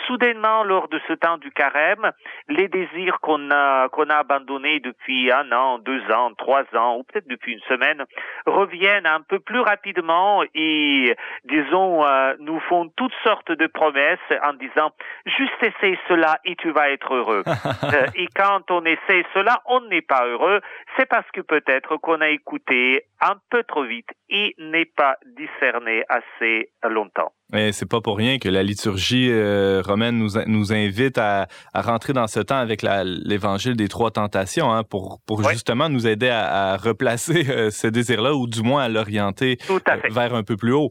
soudainement lors de ce temps du carême les désirs qu'on a qu'on a abandonnés depuis un an deux ans trois ans ou peut-être depuis une semaine reviennent un peu plus rapidement et disons euh, nous font toutes sortes de promesses en disant juste essaye cela et tu vas être heureux. Euh, et quand on essaie cela on n'est pas heureux. C'est parce que peut-être qu'on a écouté un peu trop vite et n'est pas discerné assez longtemps. Et c'est pas pour rien que la liturgie euh, romaine nous, nous invite à, à, rentrer dans ce temps avec l'évangile des trois tentations, hein, pour, pour oui. justement nous aider à, à replacer euh, ce désir-là, ou du moins à l'orienter euh, vers un peu plus haut.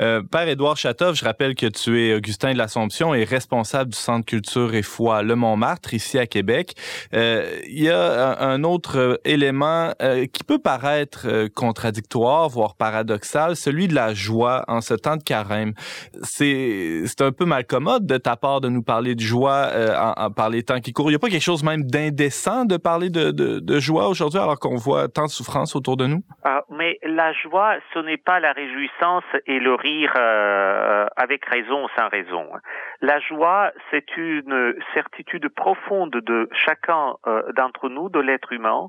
Euh, Père Édouard Chatov, je rappelle que tu es Augustin de l'Assomption et responsable du Centre Culture et Foi Le Montmartre, ici à Québec. Euh, il y a un, un autre élément qui peut paraître contradictoire, voire paradoxal, celui de la joie en ce temps de carême. C'est c'est un peu malcommode de ta part de nous parler de joie euh, en, par les temps qui courent. Il n'y a pas quelque chose même d'indécent de parler de, de, de joie aujourd'hui alors qu'on voit tant de souffrance autour de nous? Ah, mais la joie, ce n'est pas la réjouissance et le rire euh, avec raison ou sans raison. La joie, c'est une certitude profonde de chacun euh, d'entre nous, de l'être humain,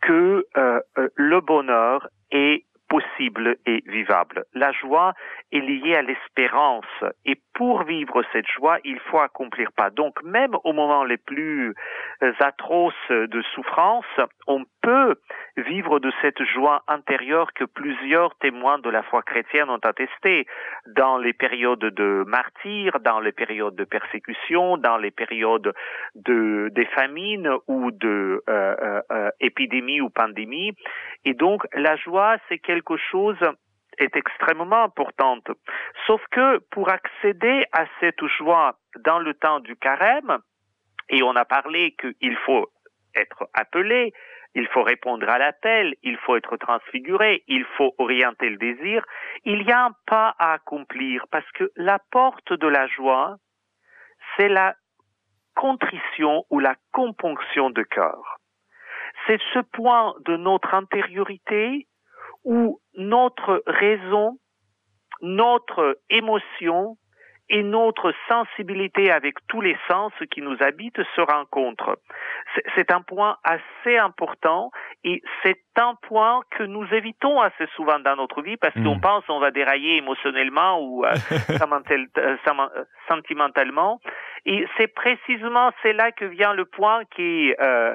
que euh, euh, le bonheur est possible et vivable. La joie est liée à l'espérance et pour vivre cette joie, il faut accomplir pas. Donc même au moment les plus euh, atroces de souffrance, on peut vivre de cette joie intérieure que plusieurs témoins de la foi chrétienne ont attesté dans les périodes de martyrs, dans les périodes de persécution, dans les périodes de des famines ou de euh, euh, euh épidémies ou pandémies. Et donc la joie, c'est quelque chose est extrêmement importante. Sauf que pour accéder à cette joie dans le temps du carême, et on a parlé qu'il faut être appelé, il faut répondre à l'appel, il faut être transfiguré, il faut orienter le désir, il y a un pas à accomplir parce que la porte de la joie, c'est la contrition ou la componction de cœur. C'est ce point de notre intériorité où notre raison, notre émotion et notre sensibilité avec tous les sens qui nous habitent se rencontrent. C'est un point assez important et c'est un point que nous évitons assez souvent dans notre vie parce qu'on hmm. pense qu'on va dérailler émotionnellement ou euh, euh, euh, sentimentalement. Et c'est précisément c'est là que vient le point qui euh,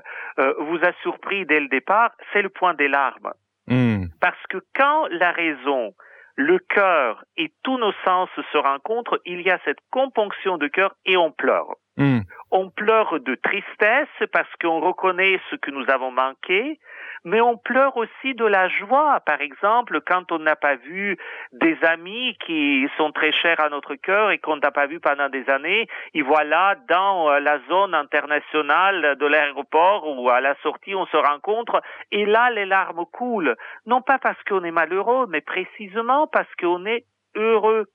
vous a surpris dès le départ, c'est le point des larmes. Hmm. Parce que quand la raison le cœur et tous nos sens se rencontrent, il y a cette componction de cœur et on pleure. Hmm. On pleure de tristesse parce qu'on reconnaît ce que nous avons manqué, mais on pleure aussi de la joie, par exemple, quand on n'a pas vu des amis qui sont très chers à notre cœur et qu'on n'a pas vu pendant des années, et voilà, dans euh, la zone internationale de l'aéroport ou à la sortie, on se rencontre, et là, les larmes coulent. Non pas parce qu'on est malheureux, mais précisément parce qu'on est heureux.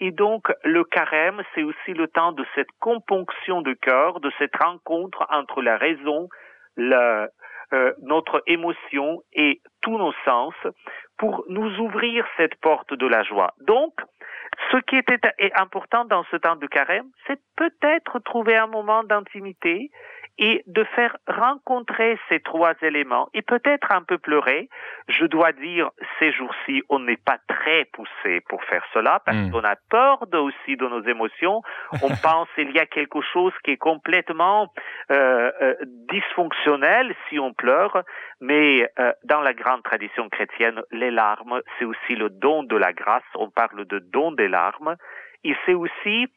Et donc, le carême, c'est aussi le temps de cette componction de cœur, de cette rencontre entre la raison, euh, notre émotion et tous nos sens pour nous ouvrir cette porte de la joie. Donc, ce qui était important dans ce temps de carême, c'est peut-être trouver un moment d'intimité et de faire rencontrer ces trois éléments et peut-être un peu pleurer. Je dois dire, ces jours-ci, on n'est pas très poussé pour faire cela parce hmm. qu'on a peur de, aussi de nos émotions. On pense qu'il y a quelque chose qui est complètement euh, euh, dysfonctionnel si on pleure, mais euh, dans la grande tradition chrétienne, les larmes, c'est aussi le don de la grâce. On parle de don des larmes. Et c'est aussi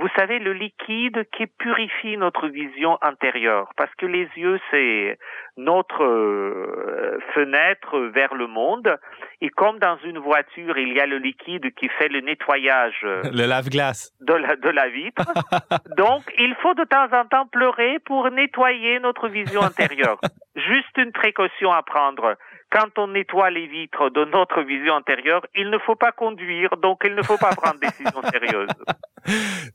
vous savez, le liquide qui purifie notre vision intérieure, parce que les yeux, c'est notre euh, fenêtre vers le monde, et comme dans une voiture, il y a le liquide qui fait le nettoyage le lave-glace de la, de la vitre, donc il faut de temps en temps pleurer pour nettoyer notre vision intérieure. Juste une précaution à prendre quand on nettoie les vitres de notre vision antérieure, il ne faut pas conduire, donc il ne faut pas prendre des décisions sérieuses.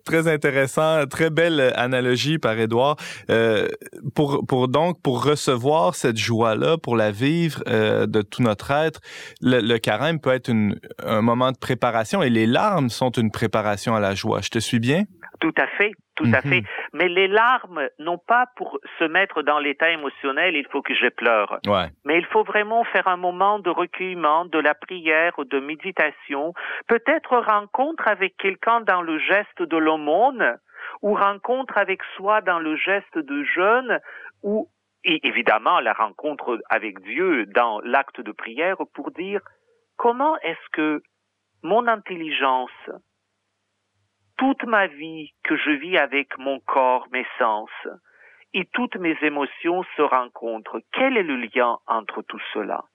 Très intéressant, très belle analogie par Édouard. Euh, pour, pour donc pour recevoir cette joie-là, pour la vivre euh, de tout notre être, le, le carême peut être une, un moment de préparation et les larmes sont une préparation à la joie. Je te suis bien? Tout à fait, tout à fait. Mhm. Mais les larmes, non pas pour se mettre dans l'état émotionnel, il faut que je pleure. Mais il faut vraiment faire un moment de recueillement, de la prière, de méditation, peut-être rencontre avec quelqu'un dans le geste de l'aumône, ou rencontre avec soi dans le geste de jeûne, ou et évidemment la rencontre avec Dieu dans l'acte de prière pour dire comment est-ce que mon intelligence, toute ma vie que je vis avec mon corps, mes sens, et toutes mes émotions se rencontrent. Quel est le lien entre tout cela?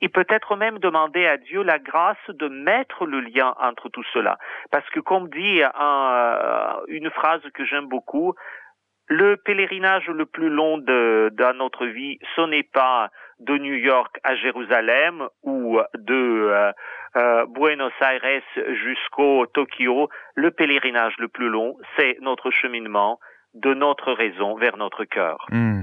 Et peut-être même demander à Dieu la grâce de mettre le lien entre tout cela. Parce que comme dit un, une phrase que j'aime beaucoup, le pèlerinage le plus long de, notre vie, ce n'est pas de New York à Jérusalem ou de euh, euh, Buenos Aires jusqu'au Tokyo, le pèlerinage le plus long, c'est notre cheminement de notre raison vers notre cœur. Hmm.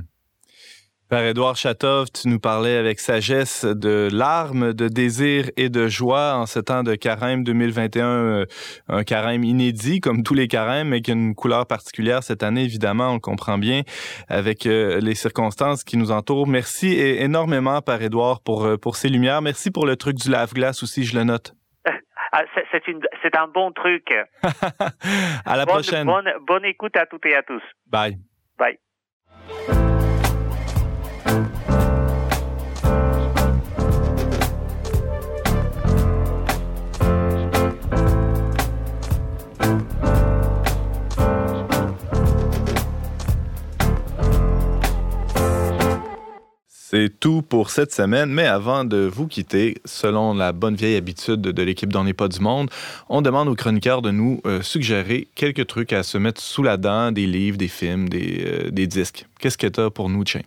Père Édouard Chatov, tu nous parlais avec sagesse de larmes, de désir et de joie en ce temps de carême 2021, euh, un carême inédit comme tous les carèmes, mais qui a une couleur particulière cette année, évidemment, on le comprend bien, avec euh, les circonstances qui nous entourent. Merci énormément, Père Édouard, pour, euh, pour ces lumières. Merci pour le truc du lave-glace aussi, je le note. Ah, c'est un bon truc. à la prochaine. Bonne, bonne écoute à toutes et à tous. Bye. Bye. C'est tout pour cette semaine, mais avant de vous quitter, selon la bonne vieille habitude de l'équipe dans n'est pas du monde, on demande aux chroniqueurs de nous euh, suggérer quelques trucs à se mettre sous la dent, des livres, des films, des, euh, des disques. Qu'est-ce que tu as pour nous, James?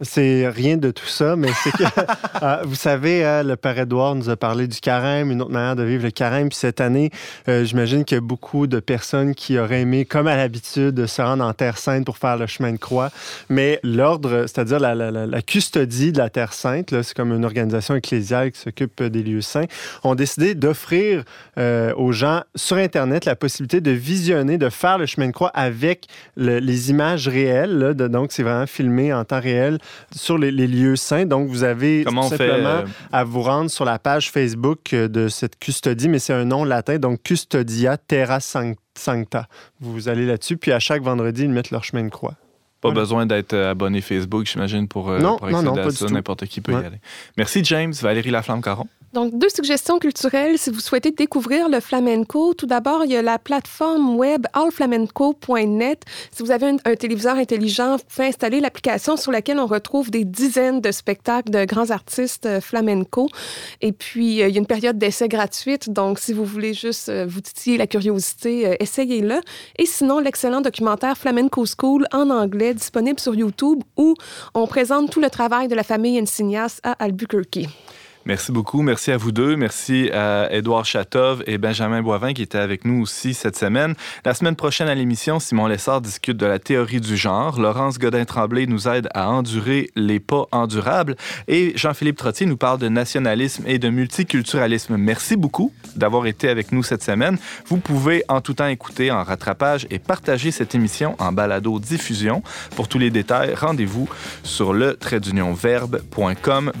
C'est rien de tout ça, mais c'est que, euh, vous savez, hein, le Père Édouard nous a parlé du carême, une autre manière de vivre le carême. Puis cette année, euh, j'imagine qu'il y a beaucoup de personnes qui auraient aimé, comme à l'habitude, se rendre en Terre Sainte pour faire le chemin de croix. Mais l'ordre, c'est-à-dire la, la, la, custodie de la Terre Sainte, c'est comme une organisation ecclésiale qui s'occupe des lieux saints, ont décidé d'offrir euh, aux gens sur Internet la possibilité de visionner, de faire le chemin de croix avec les images réelles. Là, de, donc, c'est vraiment filmé en temps réel sur les, lieux saints. Donc, vous avez tout simplement euh, à vous rendre sur la page Facebook euh, de cette custodie, mais c'est un nom latin, donc Custodia Terra Sancta. Vous allez là-dessus, puis à chaque vendredi, ils mettent leur chemin de croix. Pas besoin d'être euh, abonné Facebook, j'imagine, pour, non, pour accéder non, non, à ça. N'importe qui peut y aller. Merci, James. Valérie Laflamme-Caron. Donc, deux suggestions culturelles si vous souhaitez découvrir le flamenco. Tout d'abord, il y a la plateforme web allflamenco.net. Si vous avez un, téléviseur intelligent, vous pouvez installer l'application sur laquelle on retrouve des dizaines de spectacles de grands artistes euh, flamenco. Et puis, euh, il y a une période d'essai gratuite. Donc, si vous voulez juste euh, vous titiller la curiosité, essayez-le. Et sinon, l'excellent documentaire Flamenco School en anglais disponible sur YouTube où on présente tout le travail de la famille Encinias à Albuquerque. Merci beaucoup. Merci à vous deux. Merci à Édouard Chatov et Benjamin Boivin qui étaient avec nous aussi cette semaine. La semaine prochaine à l'émission, Simon Lessard discute de la théorie du genre. Laurence Godin-Tremblay nous aide à endurer les pas endurables. Et Jean-Philippe Trottier nous parle de nationalisme et de multiculturalisme. Merci beaucoup d'avoir été avec nous cette semaine. Vous pouvez en tout temps écouter en rattrapage et partager cette émission en balado-diffusion. Pour tous les détails, rendez-vous sur le trait verbe.com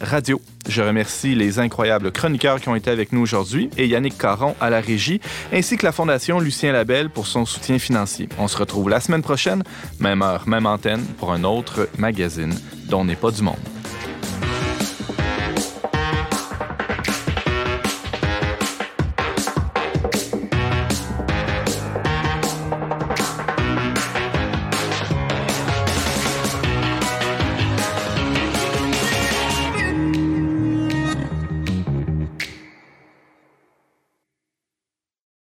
radio. Je remercie les incroyables chroniqueurs qui ont été avec nous aujourd'hui et Yannick Caron à la régie, ainsi que la Fondation Lucien Labelle pour son soutien financier. On se retrouve la semaine prochaine, même heure, même antenne, pour un autre magazine dont n'est pas du monde.